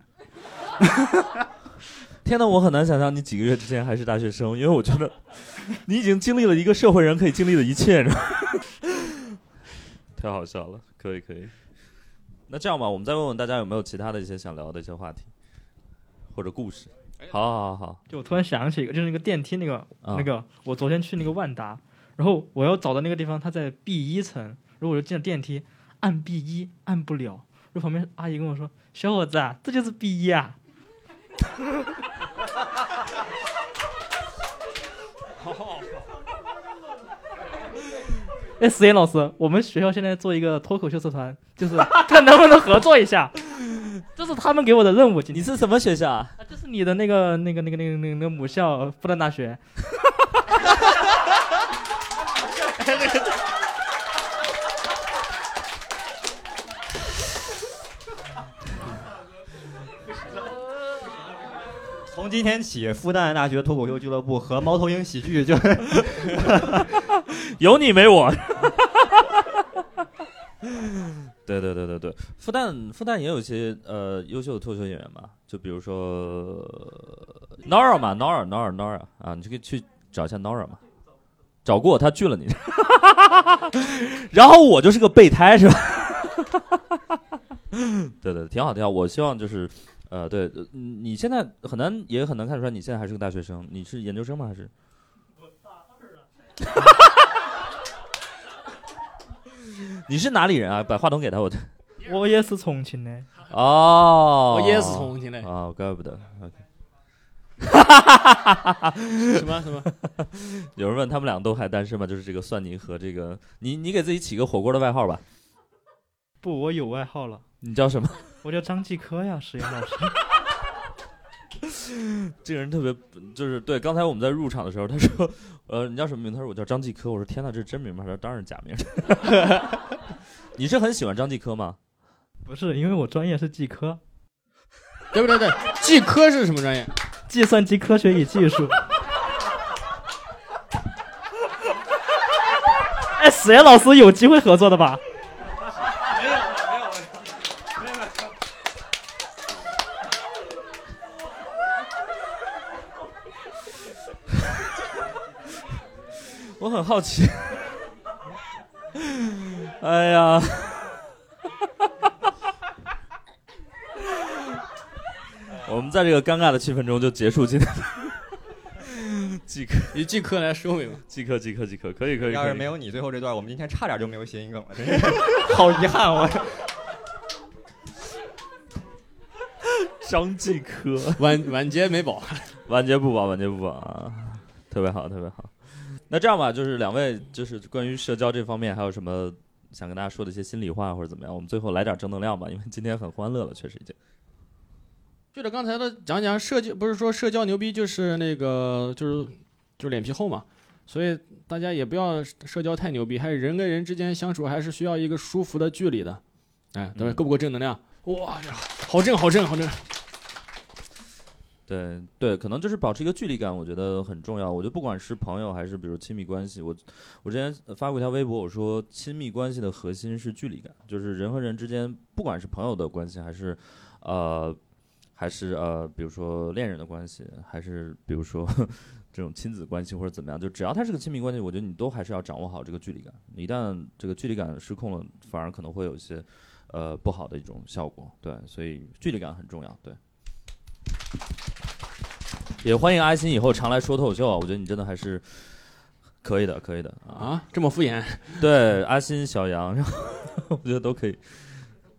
天呐，我很难想象你几个月之前还是大学生，因为我觉得 (laughs) 你已经经历了一个社会人可以经历的一切，你知道吗 (laughs) 太好笑了，可以可以。那这样吧，我们再问问大家有没有其他的一些想聊的一些话题或者故事。好好好好，就我突然想起一个，就是那个电梯那个、啊那个，我昨天去那个万达，然后我要找的那个地方，它在 B 一层，然后我就进了电梯，按 B 一按不了，然后旁边阿姨跟我说：“小伙子啊，这就是 B 一啊。” (laughs) 哎，石岩老师，我们学校现在做一个脱口秀社团，就是看能不能合作一下，这是他们给我的任务。今天你是什么学校啊？这是你的那个那个那个那个那个那个母校复旦大学。(laughs) 从今天起，复旦大学脱口秀俱乐部和猫头鹰喜剧就 (laughs) 有你没我。(laughs) 对对对对对，复旦复旦也有一些呃优秀的脱口秀演员嘛，就比如说 Nora 嘛，Nora Nora Nora 啊，你就可以去找一下 Nora 嘛，找过他拒了你，(laughs) 然后我就是个备胎是吧？对对，挺好挺好，我希望就是呃对，呃你现在很难也很难看出来你现在还是个大学生，你是研究生吗还是？(laughs) 你是哪里人啊？把话筒给他，我 (laughs) 我也是重庆的。哦，我也是重庆的哦，怪不得。OK 什么什么？(laughs) 有人问他们俩都还单身吗？就是这个蒜泥和这个你，你给自己起个火锅的外号吧。不，我有外号了。你叫什么？我叫张继科呀，石岩老师。(laughs) 这个人特别，就是对。刚才我们在入场的时候，他说：“ (laughs) 呃，你叫什么名？”他说：“我叫张继科。”我说：“天哪，这是真名吗？”他说：“当然是假名。(laughs) ”你是很喜欢张继科吗？不是，因为我专业是计科。对不对？对，计科是什么专业？计算机科学与技术。哎，史岩老师有机会合作的吧？我很好奇。(laughs) 哎呀，(laughs) 我们在这个尴尬的气氛中就结束今天的即刻以即刻来收尾吧？即刻即刻即刻，可以可以。可以要是没有你最后这段，我们今天差点就没有谐音梗了，真是 (laughs) 好遗憾我。张继科，晚晚节没保，晚节不保，晚节不保啊，特别好，特别好。那这样吧，就是两位，就是关于社交这方面，还有什么想跟大家说的一些心里话或者怎么样？我们最后来点正能量吧，因为今天很欢乐了，确实已经。就着刚才的讲讲社交，不是说社交牛逼就是那个就是就是脸皮厚嘛，所以大家也不要社交太牛逼，还是人跟人之间相处还是需要一个舒服的距离的。哎，各位够不够正能量？哇，好正好正好正！对对，可能就是保持一个距离感，我觉得很重要。我觉得不管是朋友还是比如亲密关系，我我之前发过一条微博，我说亲密关系的核心是距离感，就是人和人之间，不管是朋友的关系，还是呃还是呃比如说恋人的关系，还是比如说 (laughs) 这种亲子关系或者怎么样，就只要它是个亲密关系，我觉得你都还是要掌握好这个距离感。一旦这个距离感失控了，反而可能会有一些呃不好的一种效果。对，所以距离感很重要。对。也欢迎阿星以后常来说脱口秀啊！我觉得你真的还是可以的，可以的啊！这么敷衍？对，阿星、小杨，然 (laughs) 后我觉得都可以，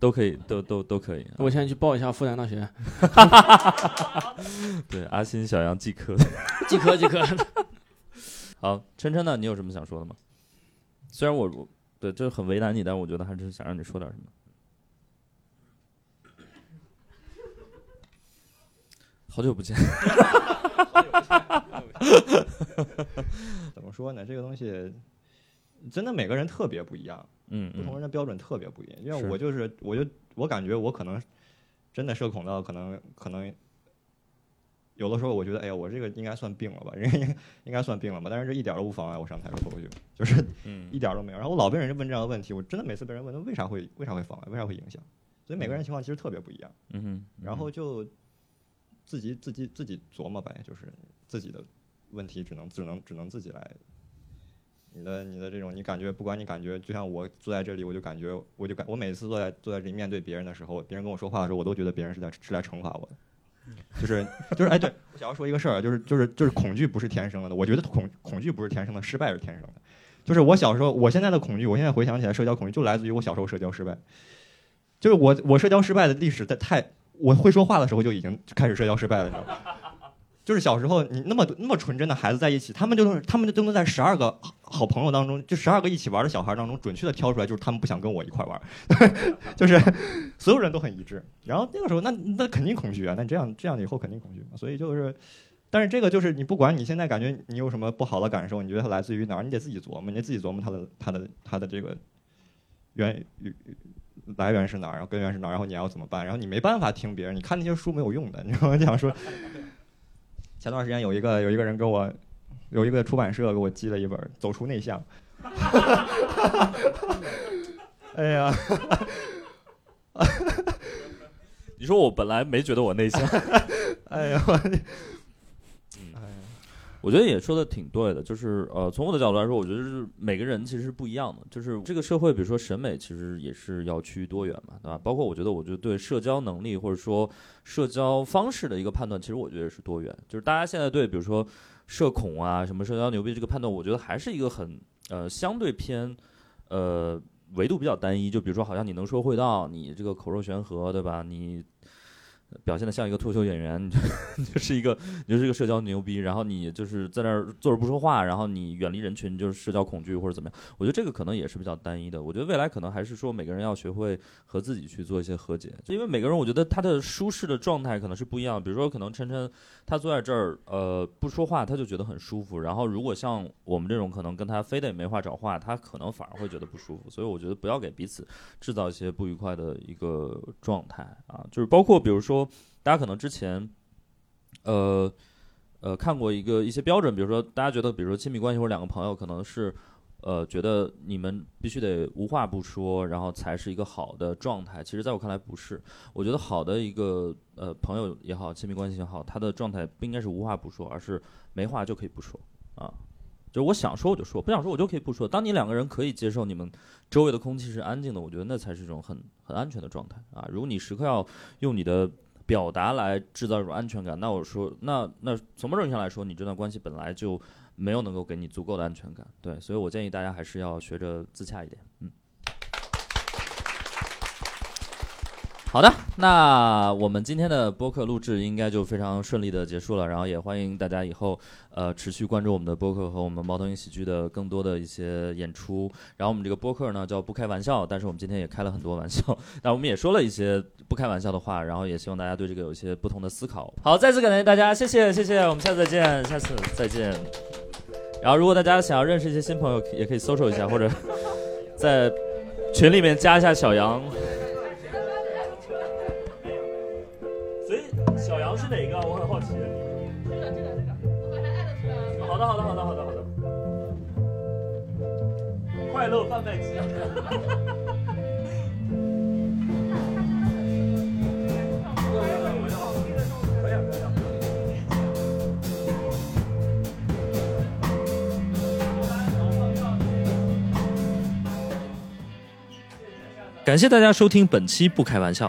都可以，都都都可以。我现在去报一下复旦大学。(laughs) 对，阿星、小杨、(laughs) 季科，季科，季科。好，琛琛呢？你有什么想说的吗？虽然我我对这很为难你，但我觉得还是想让你说点什么。好久不见。(laughs) 怎么说呢？这个东西真的每个人特别不一样，嗯不同嗯人的标准特别不一样。因为我就是，我就我感觉我可能真的社恐到可能可能有的时候我觉得，哎呀，我这个应该算病了吧，应该应该算病了吧，但是这一点都不妨碍我上台说脱口秀，就是嗯 (laughs) 一点儿都没有。然后我老被人问这样的问题，我真的每次被人问，为啥会为啥会妨碍，为啥会影响？所以每个人情况其实特别不一样。嗯哼，然后就自己自己自己琢磨呗，就是自己的问题只能只能只能自己来。你的你的这种，你感觉不管你感觉，就像我坐在这里，我就感觉我就感我每次坐在坐在这里面对别人的时候，别人跟我说话的时候，我都觉得别人是在是来惩罚我的。就是就是哎，对我想要说一个事儿，就是就是就是恐惧不是天生的，我觉得恐恐惧不是天生的，失败是天生的。就是我小时候，我现在的恐惧，我现在回想起来，社交恐惧就来自于我小时候社交失败。就是我我社交失败的历史在太，我会说话的时候就已经开始社交失败了，你知道吗？(laughs) 就是小时候你那么那么纯真的孩子在一起，他们就是他们就都能在十二个好朋友当中，就十二个一起玩的小孩当中，准确的挑出来，就是他们不想跟我一块玩，(laughs) 就是所有人都很一致。然后那个时候，那那肯定恐惧啊，那这样这样以后肯定恐惧嘛。所以就是，但是这个就是你不管你现在感觉你有什么不好的感受，你觉得它来自于哪儿，你得自己琢磨，你得自己琢磨它的它的它的这个原来源是哪儿，然后根源是哪儿，然后你要怎么办？然后你没办法听别人，你看那些书没有用的，你知道吗？讲说，(laughs) 前段时间有一个有一个人给我，有一个出版社给我寄了一本《走出内向》，(laughs) 哎呀，你说我本来没觉得我内向，(laughs) 哎呀，我觉得也说的挺对的，就是呃，从我的角度来说，我觉得是每个人其实是不一样的，就是这个社会，比如说审美，其实也是要趋于多元嘛，对吧？包括我觉得，我觉得对社交能力或者说社交方式的一个判断，其实我觉得是多元，就是大家现在对比如说社恐啊、什么社交牛逼这个判断，我觉得还是一个很呃相对偏呃维度比较单一，就比如说好像你能说会道，你这个口若悬河，对吧？你表现的像一个脱口秀演员，你 (laughs) 就你就是一个你就是一个社交牛逼，然后你就是在那儿坐着不说话，然后你远离人群，就是社交恐惧或者怎么样。我觉得这个可能也是比较单一的。我觉得未来可能还是说每个人要学会和自己去做一些和解，就因为每个人我觉得他的舒适的状态可能是不一样。比如说可能晨晨他坐在这儿，呃，不说话他就觉得很舒服，然后如果像我们这种可能跟他非得没话找话，他可能反而会觉得不舒服。所以我觉得不要给彼此制造一些不愉快的一个状态啊，就是包括比如说。大家可能之前，呃，呃，看过一个一些标准，比如说大家觉得，比如说亲密关系或者两个朋友，可能是，呃，觉得你们必须得无话不说，然后才是一个好的状态。其实，在我看来不是。我觉得好的一个呃朋友也好，亲密关系也好，他的状态不应该是无话不说，而是没话就可以不说啊。就是我想说我就说，不想说我就可以不说。当你两个人可以接受你们周围的空气是安静的，我觉得那才是一种很很安全的状态啊。如果你时刻要用你的表达来制造一种安全感，那我说，那那从某种意义上来说，你这段关系本来就没有能够给你足够的安全感，对，所以我建议大家还是要学着自洽一点，嗯。好的，那我们今天的播客录制应该就非常顺利的结束了，然后也欢迎大家以后呃持续关注我们的播客和我们猫头鹰喜剧的更多的一些演出。然后我们这个播客呢叫不开玩笑，但是我们今天也开了很多玩笑，但我们也说了一些不开玩笑的话，然后也希望大家对这个有一些不同的思考。好，再次感谢大家，谢谢谢谢，我们下次再见，下次再见。然后如果大家想要认识一些新朋友，也可以搜索一下，或者在群里面加一下小杨。是哪个？我很好奇。这个这个这个，我把它艾特出来了。好的好的好的好的好的。快乐贩卖机。感谢大家收听本期《不开玩笑》。